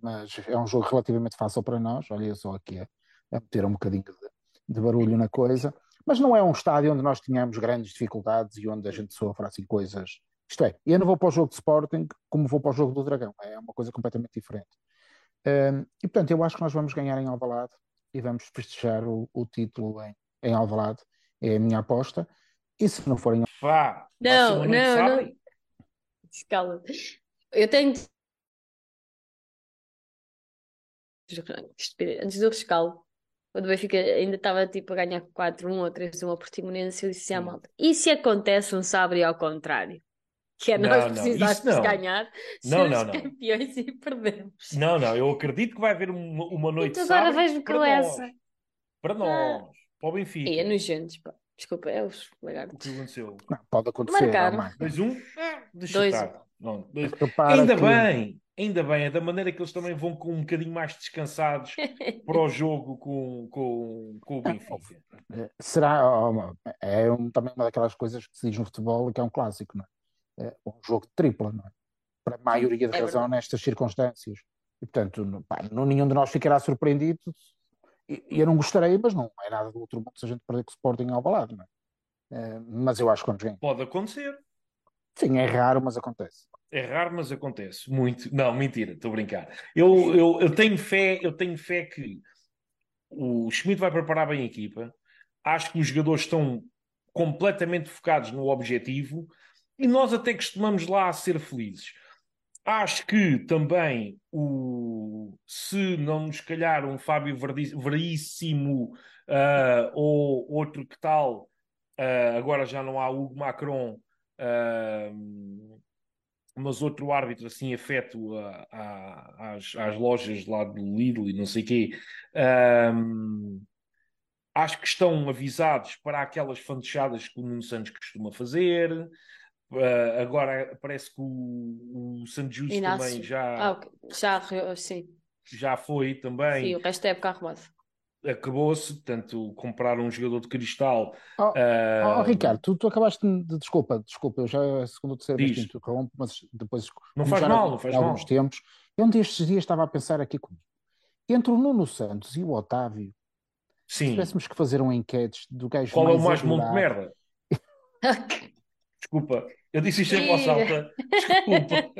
mas é um jogo relativamente fácil para nós. Olha, eu só aqui a, a meter um bocadinho de, de barulho na coisa. Mas não é um estádio onde nós tínhamos grandes dificuldades e onde a gente sofre assim coisas. Isto é, eu não vou para o jogo de Sporting como vou para o jogo do Dragão. É uma coisa completamente diferente. Um, e portanto, eu acho que nós vamos ganhar em Alvalade e vamos festejar o, o título em, em Alvalade. É a minha aposta. E se não for em Vá. Não, não, sábado. não. Cala. Eu tenho. Antes do rescaldo, quando o Benfica ainda estava tipo a ganhar 4-1 ou 3-1 ao Portimonense, eu disse à malta: e se acontece um sábado e ao contrário? Que é Não, nós precisarmos ganhar, Não, não, não. campeões e perdemos. Não, não, eu acredito que vai haver uma, uma noite Então agora sábado vejo para com nós. essa. Para nós. Para o Benfica. E é nojentos, pá. Desculpa, é os O lagartos. que aconteceu? Não, pode acontecer, Marcaram. não, mais. 2-1? Ah, deixa Dois. estar. Não, dois. Repara Ainda que- bem, ainda bem. É da maneira que eles também vão com um bocadinho mais descansados para o jogo com, com, com o Benfica. Eh, Será, é um- também uma daquelas coisas que se diz no futebol que é um clássico, não é? É um jogo de tripla, não é? Para a maioria de É razão verdade. nestas circunstâncias. E, portanto, pá, não- nenhum de nós ficará surpreendido. E, e eu não gostarei, mas não é nada do outro mundo se a gente perder com o Sporting ao balado, não é? Eh, mas eu acho que vamos ganhar. Pode acontecer. Sim, é raro, mas acontece. É raro, mas acontece. Muito. Não, mentira, estou a brincar. Eu, eu, eu tenho fé, eu tenho fé que o Schmidt vai preparar bem a equipa. Acho que os jogadores estão completamente focados no objetivo e nós até costumamos lá ser felizes. Acho que também o se não nos calhar um Fábio Veríssimo ah, ou outro que tal, ah, agora já não há Hugo Macron, ah, mas outro árbitro assim afeto a- a- às, às lojas lá do Lidl e não sei quê, acho que estão avisados para aquelas fantochadas que o Nuno Santos costuma fazer. Ah, agora parece que o, o Santos também já, Ah, ok. Já, arre- sim. já foi também, Sim, o resto é época arrumado. acabou-se, portanto, comprar um jogador de cristal. Oh, oh, ah, Ricardo, tu, tu acabaste de. Desculpa, desculpa, eu já é a segunda ou terceira vez que interrompo, mas depois. Não faz mal, não faz há alguns mal. tempos. Eu um destes dias estava a pensar aqui comigo. Entre o Nuno Santos e o Otávio, se Sim. tivéssemos que fazer um enquete do gajo Qual é o mais mais monte de merda? Desculpa, eu disse isto em voz alta. Desculpa.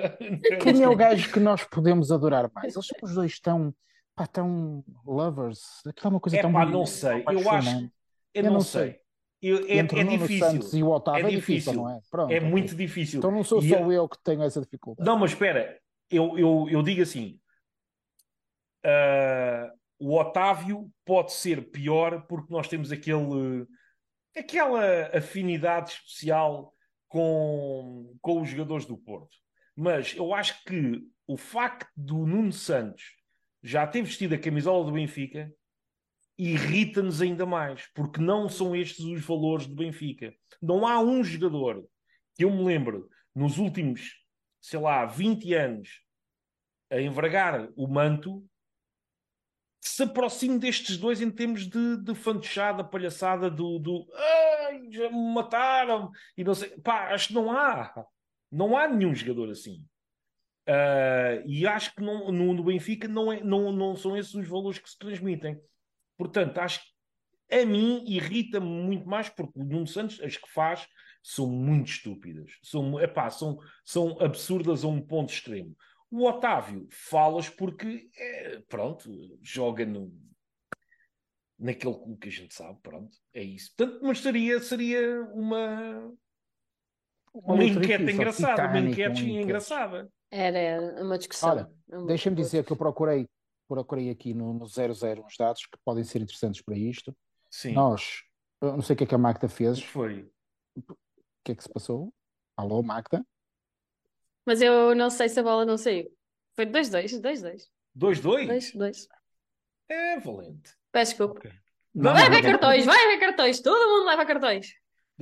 Quem é o gajo que nós podemos adorar mais? Eles são os dois tão, pá, tão lovers. Aquilo é uma coisa É tão pá, bonita, não sei. tão Eu acho. Eu Eu não não sei. sei. eu- é, Entre é difícil. Santos e o Otávio É é difícil, não é? Pronto, É muito difícil. Então não sou só eu- eu que tenho essa dificuldade. Não, mas espera, eu, eu, eu digo assim: ah, o Otávio pode ser pior porque nós temos aquele, aquela afinidade especial com, com os jogadores do Porto. Mas eu acho que o facto do Nuno Santos já ter vestido a camisola do Benfica irrita-nos ainda mais, porque não são estes os valores do Benfica. Não há um jogador que eu me lembro nos últimos, sei lá, 20 anos a envergar o manto que se aproxime destes dois em termos de, de fantochada, palhaçada do, do ai, já me mataram e não sei, pá, acho que não há não há nenhum jogador assim. Ah, e acho que não, no, no Benfica não, é, não, não são esses os valores que se transmitem. Portanto, acho que a mim irrita-me muito mais porque o Nuno Santos, as que faz são muito estúpidas. São, epá, são, são absurdas a um ponto extremo. O Otávio falas porque, é, pronto, joga no, naquele clube que a gente sabe, pronto, é isso. Portanto, mas seria, seria uma, uma, luta enquete engraçada, uma titânica, enquete uma enquete. engraçada. Era uma discussão. Olha, Um- Deixa-me dizer que eu procurei, procurei aqui no, no 00 uns dados que podem ser interessantes para isto. Sim. Nós, eu não sei o que é que a Magda O fez, que o foi? que é que se passou? Alô, Magda? Mas eu não sei se a bola não saiu. Foi 2-2, 2-2. 2-2? 2-2. É valente. Peço desculpa. Ok. Não, vai haver cartões, vai haver cartões. Todo mundo leva cartões.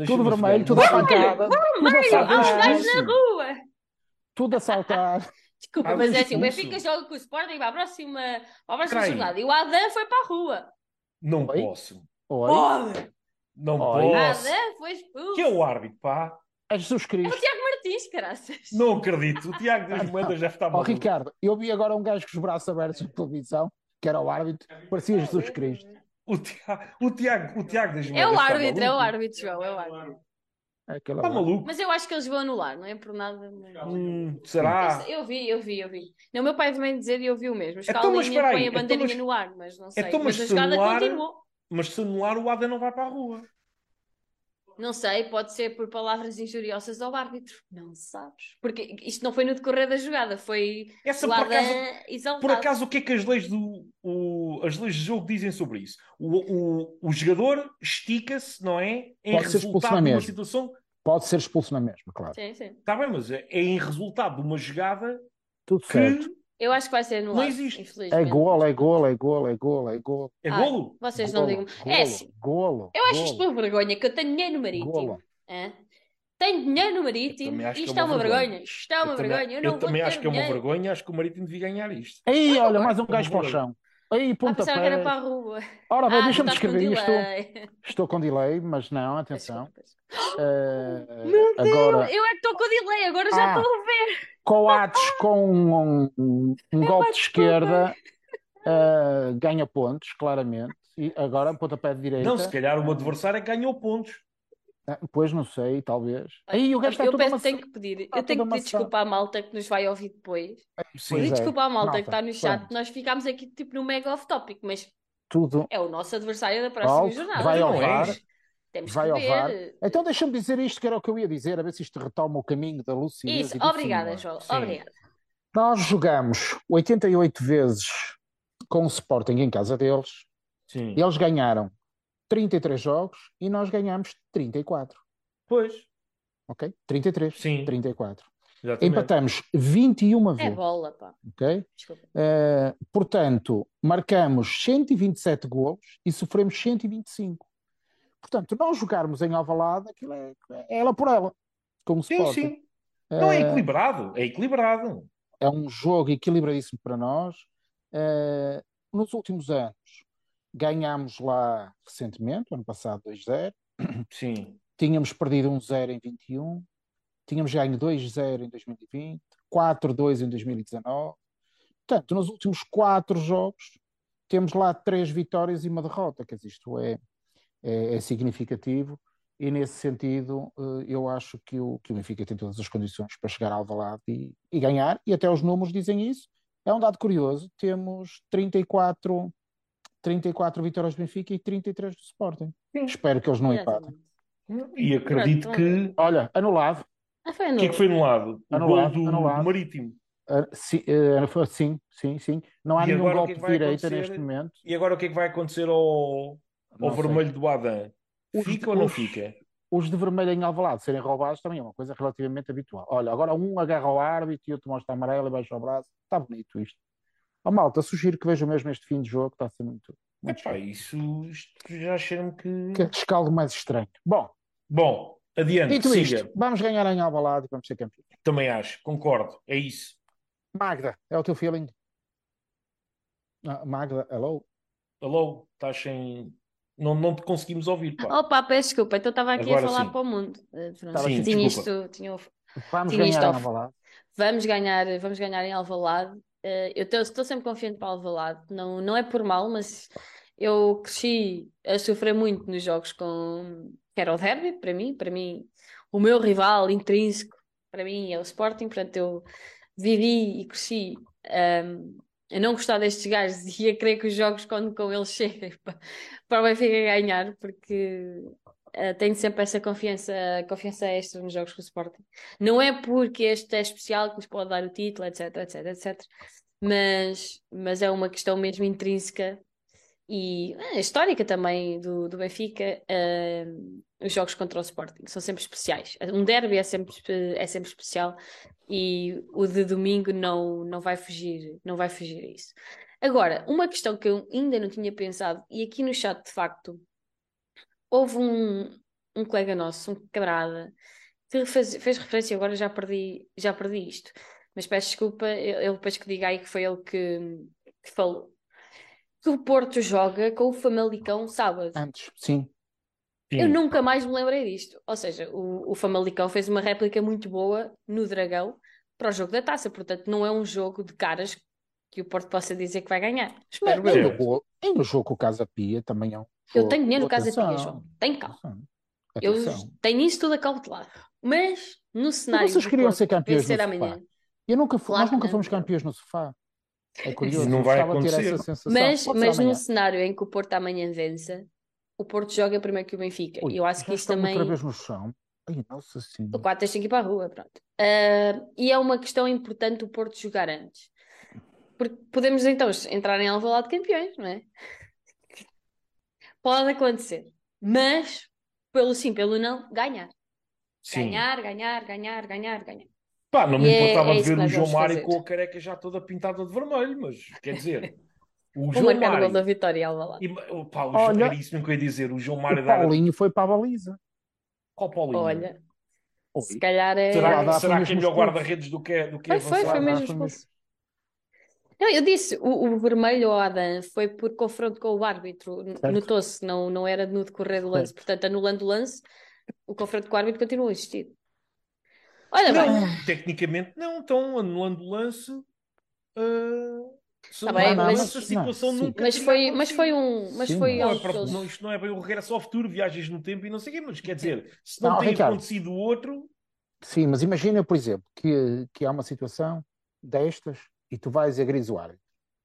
Tudo vermelho, ver. tudo a Vermelho. pancada, tudo a Há uns saltar, gajos na rua. tudo a saltar. Desculpa, Ah, mas é assim, o. Benfica joga com o Sporting para a próxima, para a próxima jornada. E o Adam foi para a rua. Não Oi? posso. Oi, Pode! Não Oi. O posso. Adam foi expulso. Que é o árbitro, pá? é Jesus É o Cristo. Tiago Martins, caraças. Não acredito. O Tiago das Moedas já está Ó maluco. Ricardo, eu vi agora um gajo com os braços abertos na televisão, que era o árbitro, parecia Jesus Cristo. O Tiago, o Tiago, o Tiago das É o está árbitro, é o árbitro, João, é o árbitro. É aquele Está lá. maluco? Mas eu acho que eles vão anular, não é por nada. mas- Hum, será? Eu, eu vi, eu vi, eu vi. Não, o meu pai também dizer e eu vi o mesmo. Então, mas espera põe a então, bandeirinha mas- no ar, mas não sei. então, mas mas a se jogada anular- continuou. Mas se anular, o Ada não vai para a rua. Não sei, pode ser por palavras injuriosas ao árbitro. Não sabes. Porque isto não foi no decorrer da jogada, foi Essa, por acaso, exaltado. por acaso, o que é que as leis do o, as leis de jogo dizem sobre isso? O, o, o jogador estica-se, não é? Em Pode ser expulso resultado na de uma mesma. situação. Pode ser expulso na mesma, claro. Sim, sim. Está bem, mas é, é em resultado de uma jogada Tudo que certo. Eu acho que vai ser anulado. Não existe. É golo, é golo, é golo, é golo, é golo. é Ai, golo. Vocês não Golo, digam. golo, É assim, Golo. eu acho isto golo, uma vergonha, que eu tenho dinheiro no marítimo. Hã? Tenho dinheiro no Eu marítimo. também acho que Isto é é uma vergonha. vergonha. Isto é uma eu também, vergonha. Eu eu não vou também ter acho que é uma vergonha. Acho que o Marítimo devia ganhar isto. Aí, olha, mais um É gajo para o chão. Aí, Ah, pensava que era para a rua. Ora bem, Ah, deixa-me descrever isto. delay. Estou com delay, mas não, atenção. Eh, Meu Deus, agora, eu é que estou com delay, agora já Ah. estou a ver. Coates com um, um- um golpe de esquerda eh, ganha pontos, claramente. E agora, pontapé de direita. Não, se calhar o adversário ganhou pontos. Ah, Pois não sei, talvez. Aí o gajo está eu tenho que pedir, eu tenho que pedir desculpa à malta que nos vai ouvir depois. Pedir é, desculpa à malta malta, que está no chat. pronto. Nós ficámos aqui tipo no mega off topic, mas Tudo é o nosso adversário da próxima Alto, jornada. vai ao Não VAR. Temos vai que ao VAR. ver. Então deixa-me dizer isto que era o que eu ia dizer, a ver se isto retoma o caminho da lucidez Isso, e do obrigada. João. Sim. Obrigada. Nós jogamos 88 vezes com o Sporting em casa deles. Sim. Eles ganharam 33 jogos e nós ganhamos 34. Pois. Ok? 33. Sim. 34. Exatamente. Empatamos 21 É vezes. bola, pá. Ok? Desculpa. Eh, portanto, marcamos 127 golos e sofremos 125. Portanto, nós jogarmos em Alvalade, aquilo é, é ela por ela, com o Sim, sim. Não é equilibrado. É equilibrado. é um jogo equilibradíssimo para nós. Eh, nos últimos anos, ganhámos lá recentemente, ano passado 2-0, Sim. tínhamos perdido 1-0 em 21, tínhamos ganho 2-0 em 2020, 4-2 em 2019. Portanto, nos últimos quatro jogos, temos lá três vitórias e uma derrota, quer dizer, isto é, é, é significativo. E nesse sentido, eh, eu acho que o, que o Benfica tem todas as condições para chegar ao Alvalade e, e ganhar, e até os números dizem isso. É um dado curioso, temos 34, 34 vitórias do Benfica e 33 do Sporting. Espero que eles não empatem. E acredito Pronto. que. Olha, anulado. Ah, foi O que é que foi anulado? O Anulado, do, anulado. do Marítimo. Ah, sim, ah, sim, sim, sim. Não há E nenhum o golpe é que de direita neste momento. E agora o que é que vai acontecer ao, ao vermelho do Adam? Os- Fica ou não os- fica? Os de vermelho em Alvalade serem roubados também é uma coisa relativamente habitual. Olha, agora um agarra ao árbitro e outro mostra amarelo e baixa o braço. Está bonito isto. Ó malta, sugiro que vejam mesmo este fim de jogo, está a ser muito, muito Epá, isso isto já cheira-me que. que rescaldo mais estranho. Bom, Bom, adiante, dito siga. isto, vamos ganhar em Alvalade e vamos ser campeões. Também acho, concordo, é isso. Magda, é o teu feeling? Ah, Magda, hello? Alô, estás sem. Não, não te conseguimos ouvir, pá. Opa, peço desculpa, então estava aqui Agora a falar sim. para o mundo. Eh, pronto, Sim, tinha desculpa. isto, tinha, Vamos Tinha isto ganhar em off. Alvalade. Vamos ganhar, vamos ganhar em Alvalade. Eh, eu estou- sempre confiante para Alvalade. Não, não é por mal, mas eu cresci a sofrer muito nos jogos com era o derby, para mim, para mim, o meu rival intrínseco, para mim é o Sporting, portanto eu vivi e cresci ehm, a não gostar destes gajos e a querer que os jogos quando com eles cheguem pa- para o Benfica ganhar, porque eh, tenho sempre essa confiança, confiança extra nos jogos com o Sporting. Não é porque este é especial que nos pode dar o título, etc, etc, etc. Mas, mas é uma questão mesmo intrínseca e eh, histórica também do, do Benfica. eh, os jogos contra o Sporting são sempre especiais. Um derby é sempre, é sempre especial e o de domingo não, não vai fugir, não vai fugir a isso. Agora, uma questão que eu ainda não tinha pensado, e aqui no chat de facto houve um, um colega nosso, um camarada, que fez, fez referência, agora já perdi, já perdi isto, mas peço desculpa, ele depois que diga aí que foi ele que, que falou. Que o Porto joga com o Famalicão sábado. Antes, sim. Sim. Eu nunca mais me lembrei disto. Ou seja, o, o Famalicão fez uma réplica muito boa no Dragão para o jogo da taça, portanto, não é um jogo de caras que o Porto possa dizer que vai ganhar. Espero Nem eu. no, jogo com o Casa Pia também é um Eu tenho dinheiro no Casa Pia, Atenção, João. Tem calma. atenção, Eu tenho isso tudo acautelado. Mas no cenário vocês do queriam ser campeões vencer no amanhã. sofá? Eu nunca fui, Claro nós nunca não. fomos campeões no sofá. É curioso, não vai acontecer. essa sensação. Mas, mas num cenário em que o Porto amanhã vença, o Porto joga primeiro que o Benfica. Ui, E eu acho que isso estamos também. outra vez no chão. Ai, nossa O senhora. 4 tem que ir para a rua, pronto. Ah, e é uma questão importante o Porto jogar antes. Porque podemos então entrar em Alvalade de campeões, não é? Pode acontecer. Mas, pelo sim, pelo não, ganhar. Sim. Ganhar, ganhar, ganhar, ganhar, ganhar. Pá, não me E é- importava é de isso ver o João Mário fazer. com a careca já toda pintada de vermelho, mas quer dizer, o Vou João marcar o gol da Mário. vitória Alvalade. E, o Olha- João, era isso mesmo que eu ia dizer. O João O Mário dar. Paulinho foi para a baliza. Qual Paulinho? Olha, Oi. se calhar é. Será, será que é mesmo melhor guarda-redes do que, do que Foi, foi, avançado? foi mesmo foi expulso. Não, eu disse, o, o vermelho ao Adam foi por confronto com o árbitro. Notou-se, não, não era no decorrer do lance. Certo. Portanto, anulando o lance, o confronto com o árbitro continua a existir. Olha Não, bem, tecnicamente não, então anulando o lance. ah, se Tá bem, mas- lance, a situação não, nunca mas foi, mas foi um. Mas Sim, foi Não, é não, isto não é bem o regresso ao futuro, viagens no tempo e não sei o quê, mas quer dizer, se não, Não, tem Ricardo. acontecido o outro, Sim, mas imagina, por exemplo, que, que há uma situação destas e tu vais e agredes o árbitro.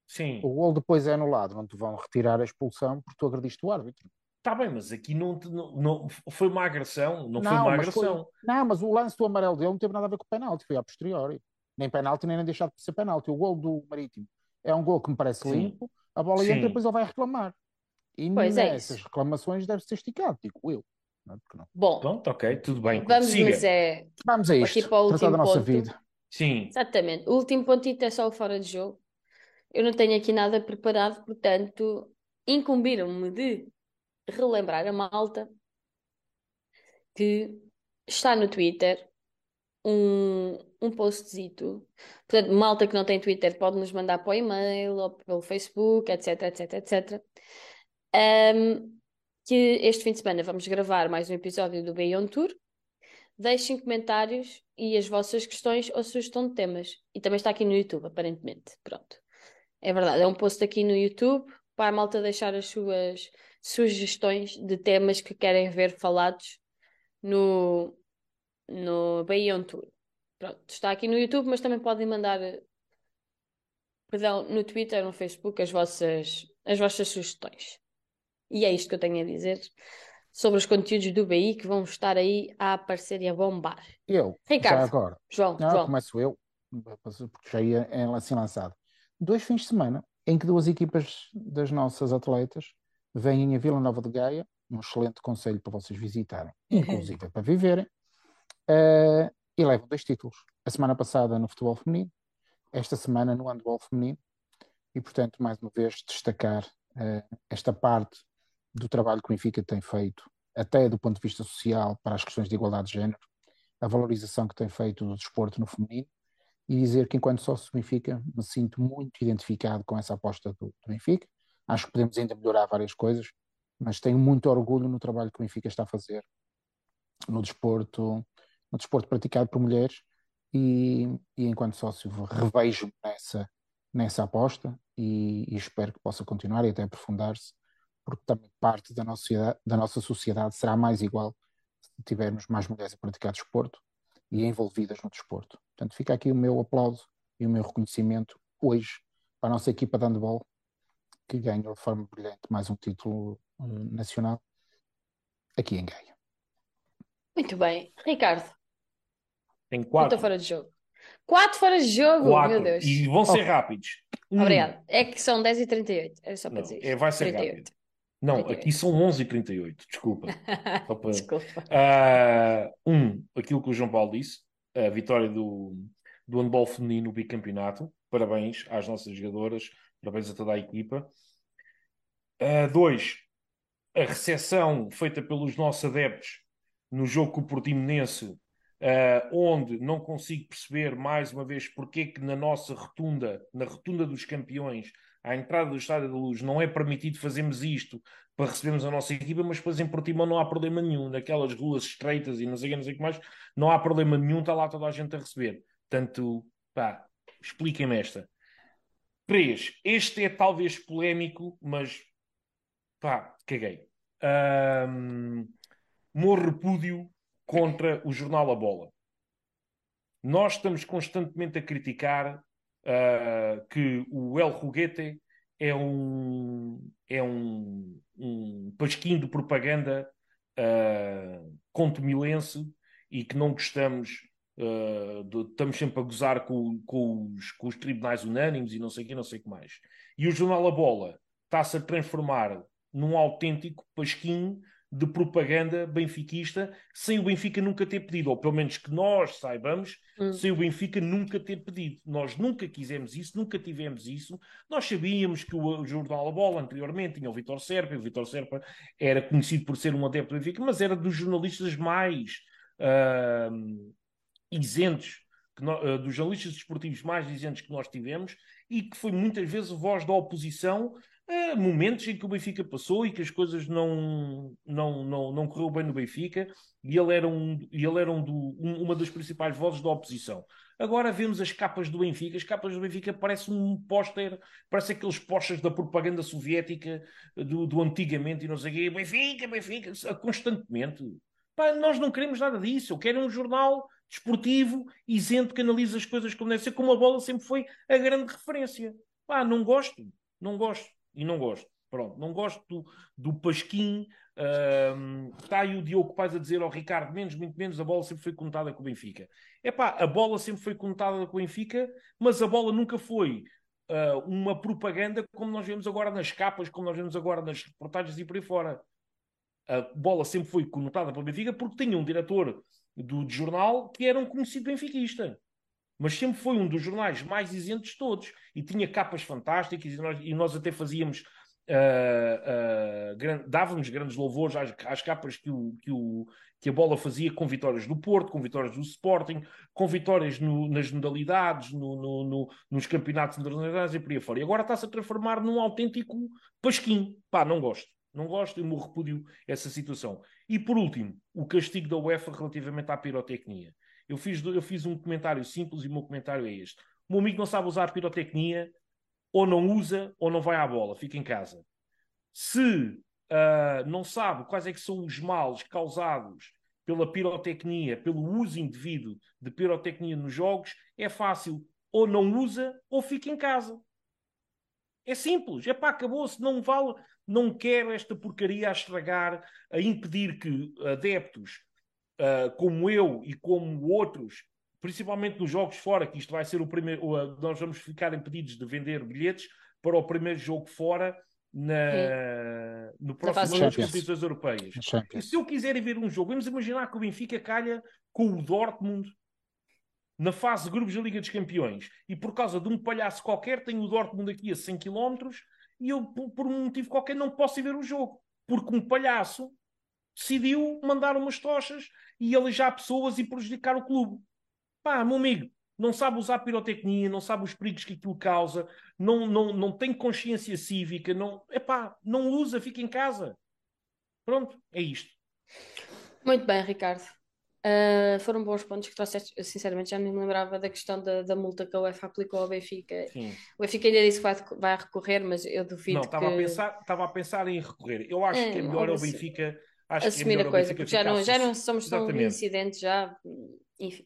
sim, O gol depois é anulado, não te vão retirar a expulsão porque tu agrediste o árbitro. está bem, mas aqui não, te- não, não- foi uma agressão, não, foi Não, uma mas foi- agressão. Não, mas o lance do amarelo dele não teve nada a ver com o penalti, foi a posteriori. Nem penalti, nem deixado de ser penalti. O gol do Marítimo é um gol que me parece Sim. limpo, a bola Sim. entra e depois ele vai reclamar. E Pois é nessas isso. reclamações deve ser esticado, digo eu. Não é? Porque não. Bom, Pronto, ok, tudo bem. vamos, Siga. mas é. Vamos a Aqui isto, para o tratar último da nossa ponto. vida. Sim, Exatamente. O último pontito é só o fora de jogo. Eu não tenho aqui nada preparado, portanto, incumbiram-me de relembrar a malta que está no Twitter um, um postzito. Portanto, malta que não tem Twitter pode nos mandar para o e-mail ou pelo Facebook, etc, etc, etc. Um, que este fim de semana vamos gravar mais um episódio do Beyond Tour. Deixem comentários e as vossas questões ou sugestão de temas. E também está aqui no YouTube, aparentemente. Pronto. É verdade, é um post aqui no YouTube para a malta deixar as suas sugestões de temas que querem ver falados no, no Beyond Tour. Pronto, está aqui no YouTube, mas também podem mandar, perdão, no Twitter, no Facebook, as vossas, as vossas sugestões. E é isto que eu tenho a dizer sobre os conteúdos do BI que vão estar aí a aparecer e a bombar. Eu, Ricardo. já agora. João, Não, João. começo eu, porque já ia é assim lançado. Dois fins de semana em que duas equipas das nossas atletas vêm a Vila Nova de Gaia, um excelente conselho para vocês visitarem, inclusive para viverem, eh, e levam dois títulos. A semana passada no futebol feminino, esta semana no handball feminino, e portanto, mais uma vez, destacar eh, esta parte do trabalho que o Benfica tem feito, até do ponto de vista social, para as questões de igualdade de género, a valorização que tem feito do desporto no feminino, e dizer que enquanto sócio do Benfica me sinto muito identificado com essa aposta do, do Benfica. Acho que podemos ainda melhorar várias coisas, mas tenho muito orgulho no trabalho que o Benfica está a fazer no desporto, no desporto praticado por mulheres e, e enquanto sócio revejo-me nessa, nessa aposta e, e, espero que possa continuar e até aprofundar-se, porque também parte da nossa, sociedade, da nossa sociedade será mais igual se tivermos mais mulheres a praticar desporto e envolvidas no desporto. Portanto, fica aqui o meu aplauso e o meu reconhecimento hoje para a nossa equipa de handball, que ganhou de forma brilhante mais um título uh, nacional aqui em Gaia. Muito bem. Ricardo, Tem quatro. fora de jogo? Quatro fora de jogo, Quatro. meu Deus. E vão ser rápidos. Um, Obrigado. É que são 10h38. Era só para Não, dizer é, vai ser 38. rápido. Não, 38. aqui são 11h38, desculpa. Para- Desculpa. Ah, um, aquilo que o João Paulo disse, a vitória do, do handball feminino no bicampeonato. Parabéns às nossas jogadoras, parabéns a toda a equipa. Ah, dois, a recepção feita pelos nossos adeptos no jogo com o Portimonense, ah, onde não consigo perceber mais uma vez porque é que na nossa rotunda, na rotunda dos campeões, à entrada do Estádio da Luz, não é permitido fazermos isto para recebermos a nossa equipa, mas depois em Portimão não há problema nenhum. Naquelas ruas estreitas e não sei não sei o que mais, não há problema nenhum, está lá toda a gente a receber. Portanto, pá, expliquem-me esta. Três, este é talvez polémico, mas pá, caguei. Ahm, meu repúdio contra o jornal A Bola. Nós estamos constantemente a criticar ah, que o El Juguete é um, é um, um pasquinho de propaganda uh, contomilense e que não gostamos, uh, de, estamos sempre a gozar com, com, os, com os tribunais unânimes e não sei o que, não sei o que mais. E o Jornal A Bola está-se a transformar num autêntico pasquinho de propaganda benfiquista, sem o Benfica nunca ter pedido, ou pelo menos que nós saibamos, Hum. sem o Benfica nunca ter pedido. Nós nunca quisemos isso, nunca tivemos isso. Nós sabíamos que o, Jornal A Bola, anteriormente, tinha o Vitor Serpa, e o Vitor Serpa era conhecido por ser um adepto do Benfica, mas era dos jornalistas mais ah, isentos, ah, dos jornalistas desportivos mais isentos que nós tivemos, e que foi muitas vezes voz da oposição a momentos em que o Benfica passou e que as coisas não, não, não, não correu bem no Benfica, e ele era, um, ele era um do- um- uma das principais vozes da oposição. Agora vemos as capas do Benfica, as capas do Benfica parecem um póster, parece aqueles posters da propaganda soviética do, do antigamente e não sei o quê, Benfica, Benfica, constantemente. Pá, nós não queremos nada disso, eu quero um jornal desportivo, isento, que analisa as coisas como deve ser, como a bola sempre foi a grande referência. Pá, não gosto, não gosto, e não gosto. Pronto, não gosto do, do Pasquim. ahm, está aí o Diogo Paz a dizer ao Ricardo, menos, muito menos, a bola sempre foi contada com o Benfica. É pá, a bola sempre foi contada com o Benfica, mas a bola nunca foi ah, uma propaganda como nós vemos agora nas capas, como nós vemos agora nas reportagens e por aí fora. A bola sempre foi conotada pelo Benfica porque tinha um diretor do de jornal que era um conhecido benfiquista. Mas sempre foi um dos jornais mais isentos de todos. E tinha capas fantásticas e nós, e nós até fazíamos. ah, ah, gran- dávamos grandes louvores às, às capas que, o, que, o, que a bola fazia com vitórias do Porto, com vitórias do Sporting, com vitórias no- nas modalidades, no- no- no- nos campeonatos internacionais e por aí fora. E agora está-se a transformar num autêntico pasquim. Pá, não gosto. Não gosto, eu me repúdio essa situação. E por último, o castigo da UEFA relativamente à pirotecnia. Eu fiz, eu fiz um comentário simples e o meu comentário é este. O meu amigo não sabe usar pirotecnia, ou não usa, ou não vai à bola, fica em casa. Se ah, não sabe quais é que são os males causados pela pirotecnia, pelo uso indevido de pirotecnia nos jogos, é fácil. Ou não usa, ou fica em casa. É simples. É pá, acabou-se. Não vale. Não quero esta porcaria a estragar, a impedir que adeptos uh, como eu e como outros, principalmente nos jogos fora, que isto vai ser o primeiro. Uh, nós vamos ficar impedidos de vender bilhetes para o primeiro jogo fora na, no próximo ano das competições europeias. E se eu quiser ver um jogo, vamos imaginar que o Benfica calha com o Dortmund na fase de grupos da Liga dos Campeões e por causa de um palhaço qualquer tem o Dortmund aqui a 100 km e eu, por um motivo qualquer, não posso ir ver o jogo. Porque um palhaço decidiu mandar umas tochas e alejar pessoas e prejudicar o clube. Pá, meu amigo, não sabe usar pirotecnia, não sabe os perigos que aquilo causa, não, não, não tem consciência cívica, não, epá, não usa, fica em casa. Pronto, é isto. Muito bem, Ricardo. Uh, foram bons pontos que trouxeste. Eu, sinceramente, já nem me lembrava da questão da, da multa que a UEFA aplicou ao Benfica. Sim. O Benfica ainda disse que vai, vai recorrer, mas eu duvido não, estava que... a pensar Estava a pensar em recorrer. Eu acho é, que é melhor o Benfica... Acho assumir que é a coisa, porque já não, já não somos tão incidentes, já... Enfim.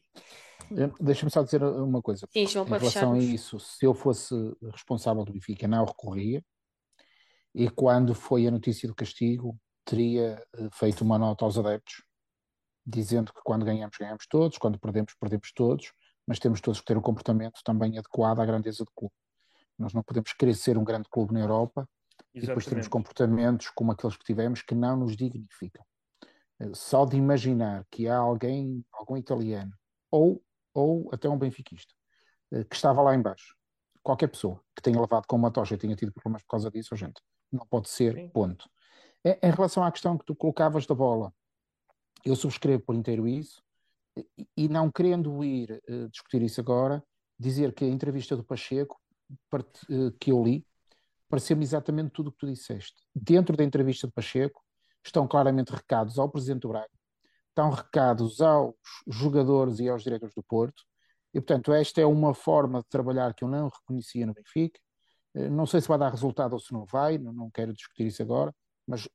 Deixa-me só dizer uma coisa. Sim, em relação a isso, se eu fosse responsável do Benfica, não recorria. E quando foi a notícia do castigo, teria eh, feito uma nota aos adeptos, dizendo que quando ganhamos, ganhamos todos, quando perdemos, perdemos todos, mas temos todos que ter um comportamento também adequado à grandeza do clube. Nós não podemos querer ser um grande clube na Europa Exatamente. e depois temos comportamentos como aqueles que tivemos que não nos dignificam. Eh, só de imaginar que há alguém, algum italiano ou ou até um benfiquista, eh, que estava lá embaixo. Qualquer pessoa que tenha levado com uma tocha e tenha tido problemas por causa disso, gente, não pode ser, Sim. ponto. Em relação à questão que tu colocavas da bola, eu subscrevo por inteiro isso, e não querendo ir discutir isso agora, dizer que a entrevista do Pacheco, que eu li, pareceu-me exatamente tudo o que tu disseste. Dentro da entrevista do Pacheco estão claramente recados ao Presidente do Braga, estão recados aos jogadores e aos diretores do Porto. E, portanto, esta é uma forma de trabalhar que eu não reconhecia no Benfica. Eh, não sei se vai dar resultado ou se não vai, não quero discutir isso agora, mas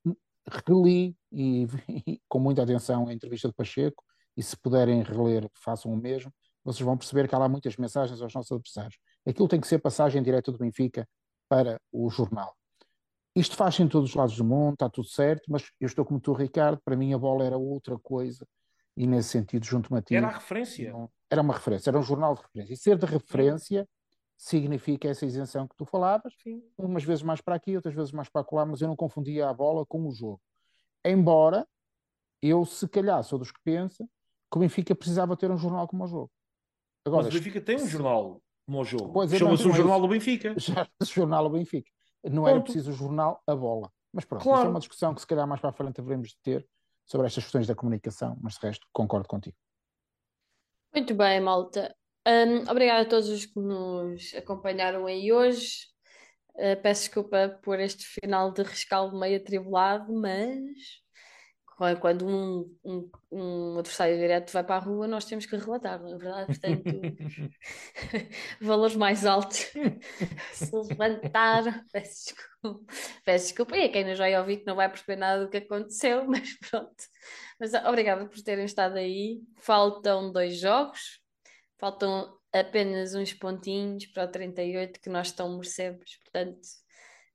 reli e, e com muita atenção a entrevista do Pacheco e se puderem reler, façam o mesmo. Vocês vão perceber que há lá muitas mensagens aos nossos adversários. Aquilo tem que ser passagem direta do Benfica para o jornal. Isto faz em todos os lados do mundo, está tudo certo, mas eu estou como tu, Ricardo, para mim a bola era outra coisa e nesse sentido junto-me a ti. Era a referência. Não, era uma referência, era um jornal de referência. E ser de referência significa essa isenção que tu falavas, Sim. umas vezes mais para aqui, outras vezes mais para lá, mas eu não confundia a bola com o jogo. Embora eu, se calhar, sou dos que pensa que o Benfica precisava ter um jornal como o jogo. Agora, mas o Benfica tem um jornal como o jogo. É, Chama-se o Jornal do Benfica. Chama-se Jornal do Benfica não era preciso o jornal, a bola. Mas pronto, claro. isso é uma discussão que se calhar mais para a frente haveremos de ter sobre estas questões da comunicação, mas de resto concordo contigo. Muito bem, malta. Um, obrigada a todos os que nos acompanharam aí hoje. Uh, peço desculpa por este final de rescaldo meio atribulado, mas quando um, um, um, adversário direto vai para a rua, nós temos que relatar, não é verdade? Portanto, valores mais altos se levantar. Peço desculpa. Peço desculpa. E a quem não já ouvi que não vai perceber nada do que aconteceu, mas pronto. Mas obrigada por terem estado aí. Faltam dois jogos, faltam apenas uns pontinhos para o 38 que nós estão merecemos, portanto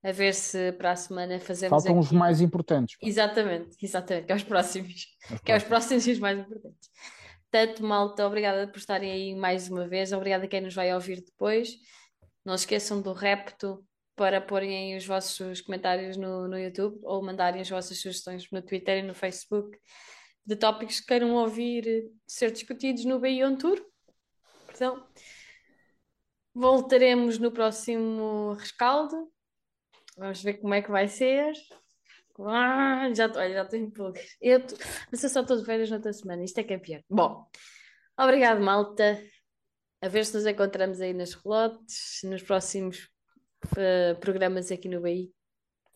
a ver se para a semana fazemos. Faltam aqui... os mais importantes. Exatamente, exatamente, que é os próximos. Os que é os próximos e os mais importantes. Tanto, malta, obrigada por estarem aí mais uma vez. Obrigada a quem nos vai ouvir depois. Não se esqueçam do repto para porem aí os vossos comentários no, no YouTube ou mandarem as vossas sugestões no Twitter e no Facebook de tópicos que queiram ouvir ser discutidos no Beyond Tour. Perdão. Voltaremos no próximo rescaldo Vamos ver como é que vai ser. Ah, já estou já em pulgas. Eu, tô, mas eu só estou de férias na outra semana. Isto é que é pior. Bom, obrigado, malta. A ver se nos encontramos aí nas relotes, nos próximos uh, programas aqui no BI.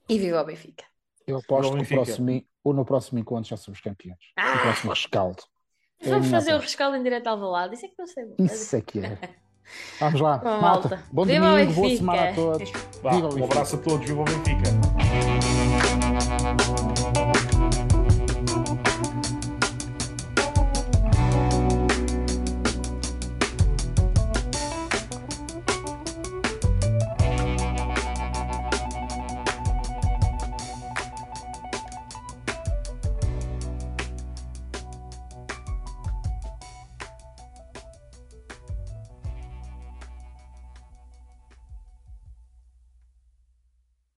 E viva o Benfica. Eu aposto que no próximo, ou no próximo encontro já somos campeões. Ah! No próximo rescaldo. Vamos é fazer o rescaldo em direto ao lado. Isso é que não sei. Isso é que é. Vamos lá, malta. malta. Bom viva domingo, boa semana a todos. Vá, um abraço a todos, viva o Benfica.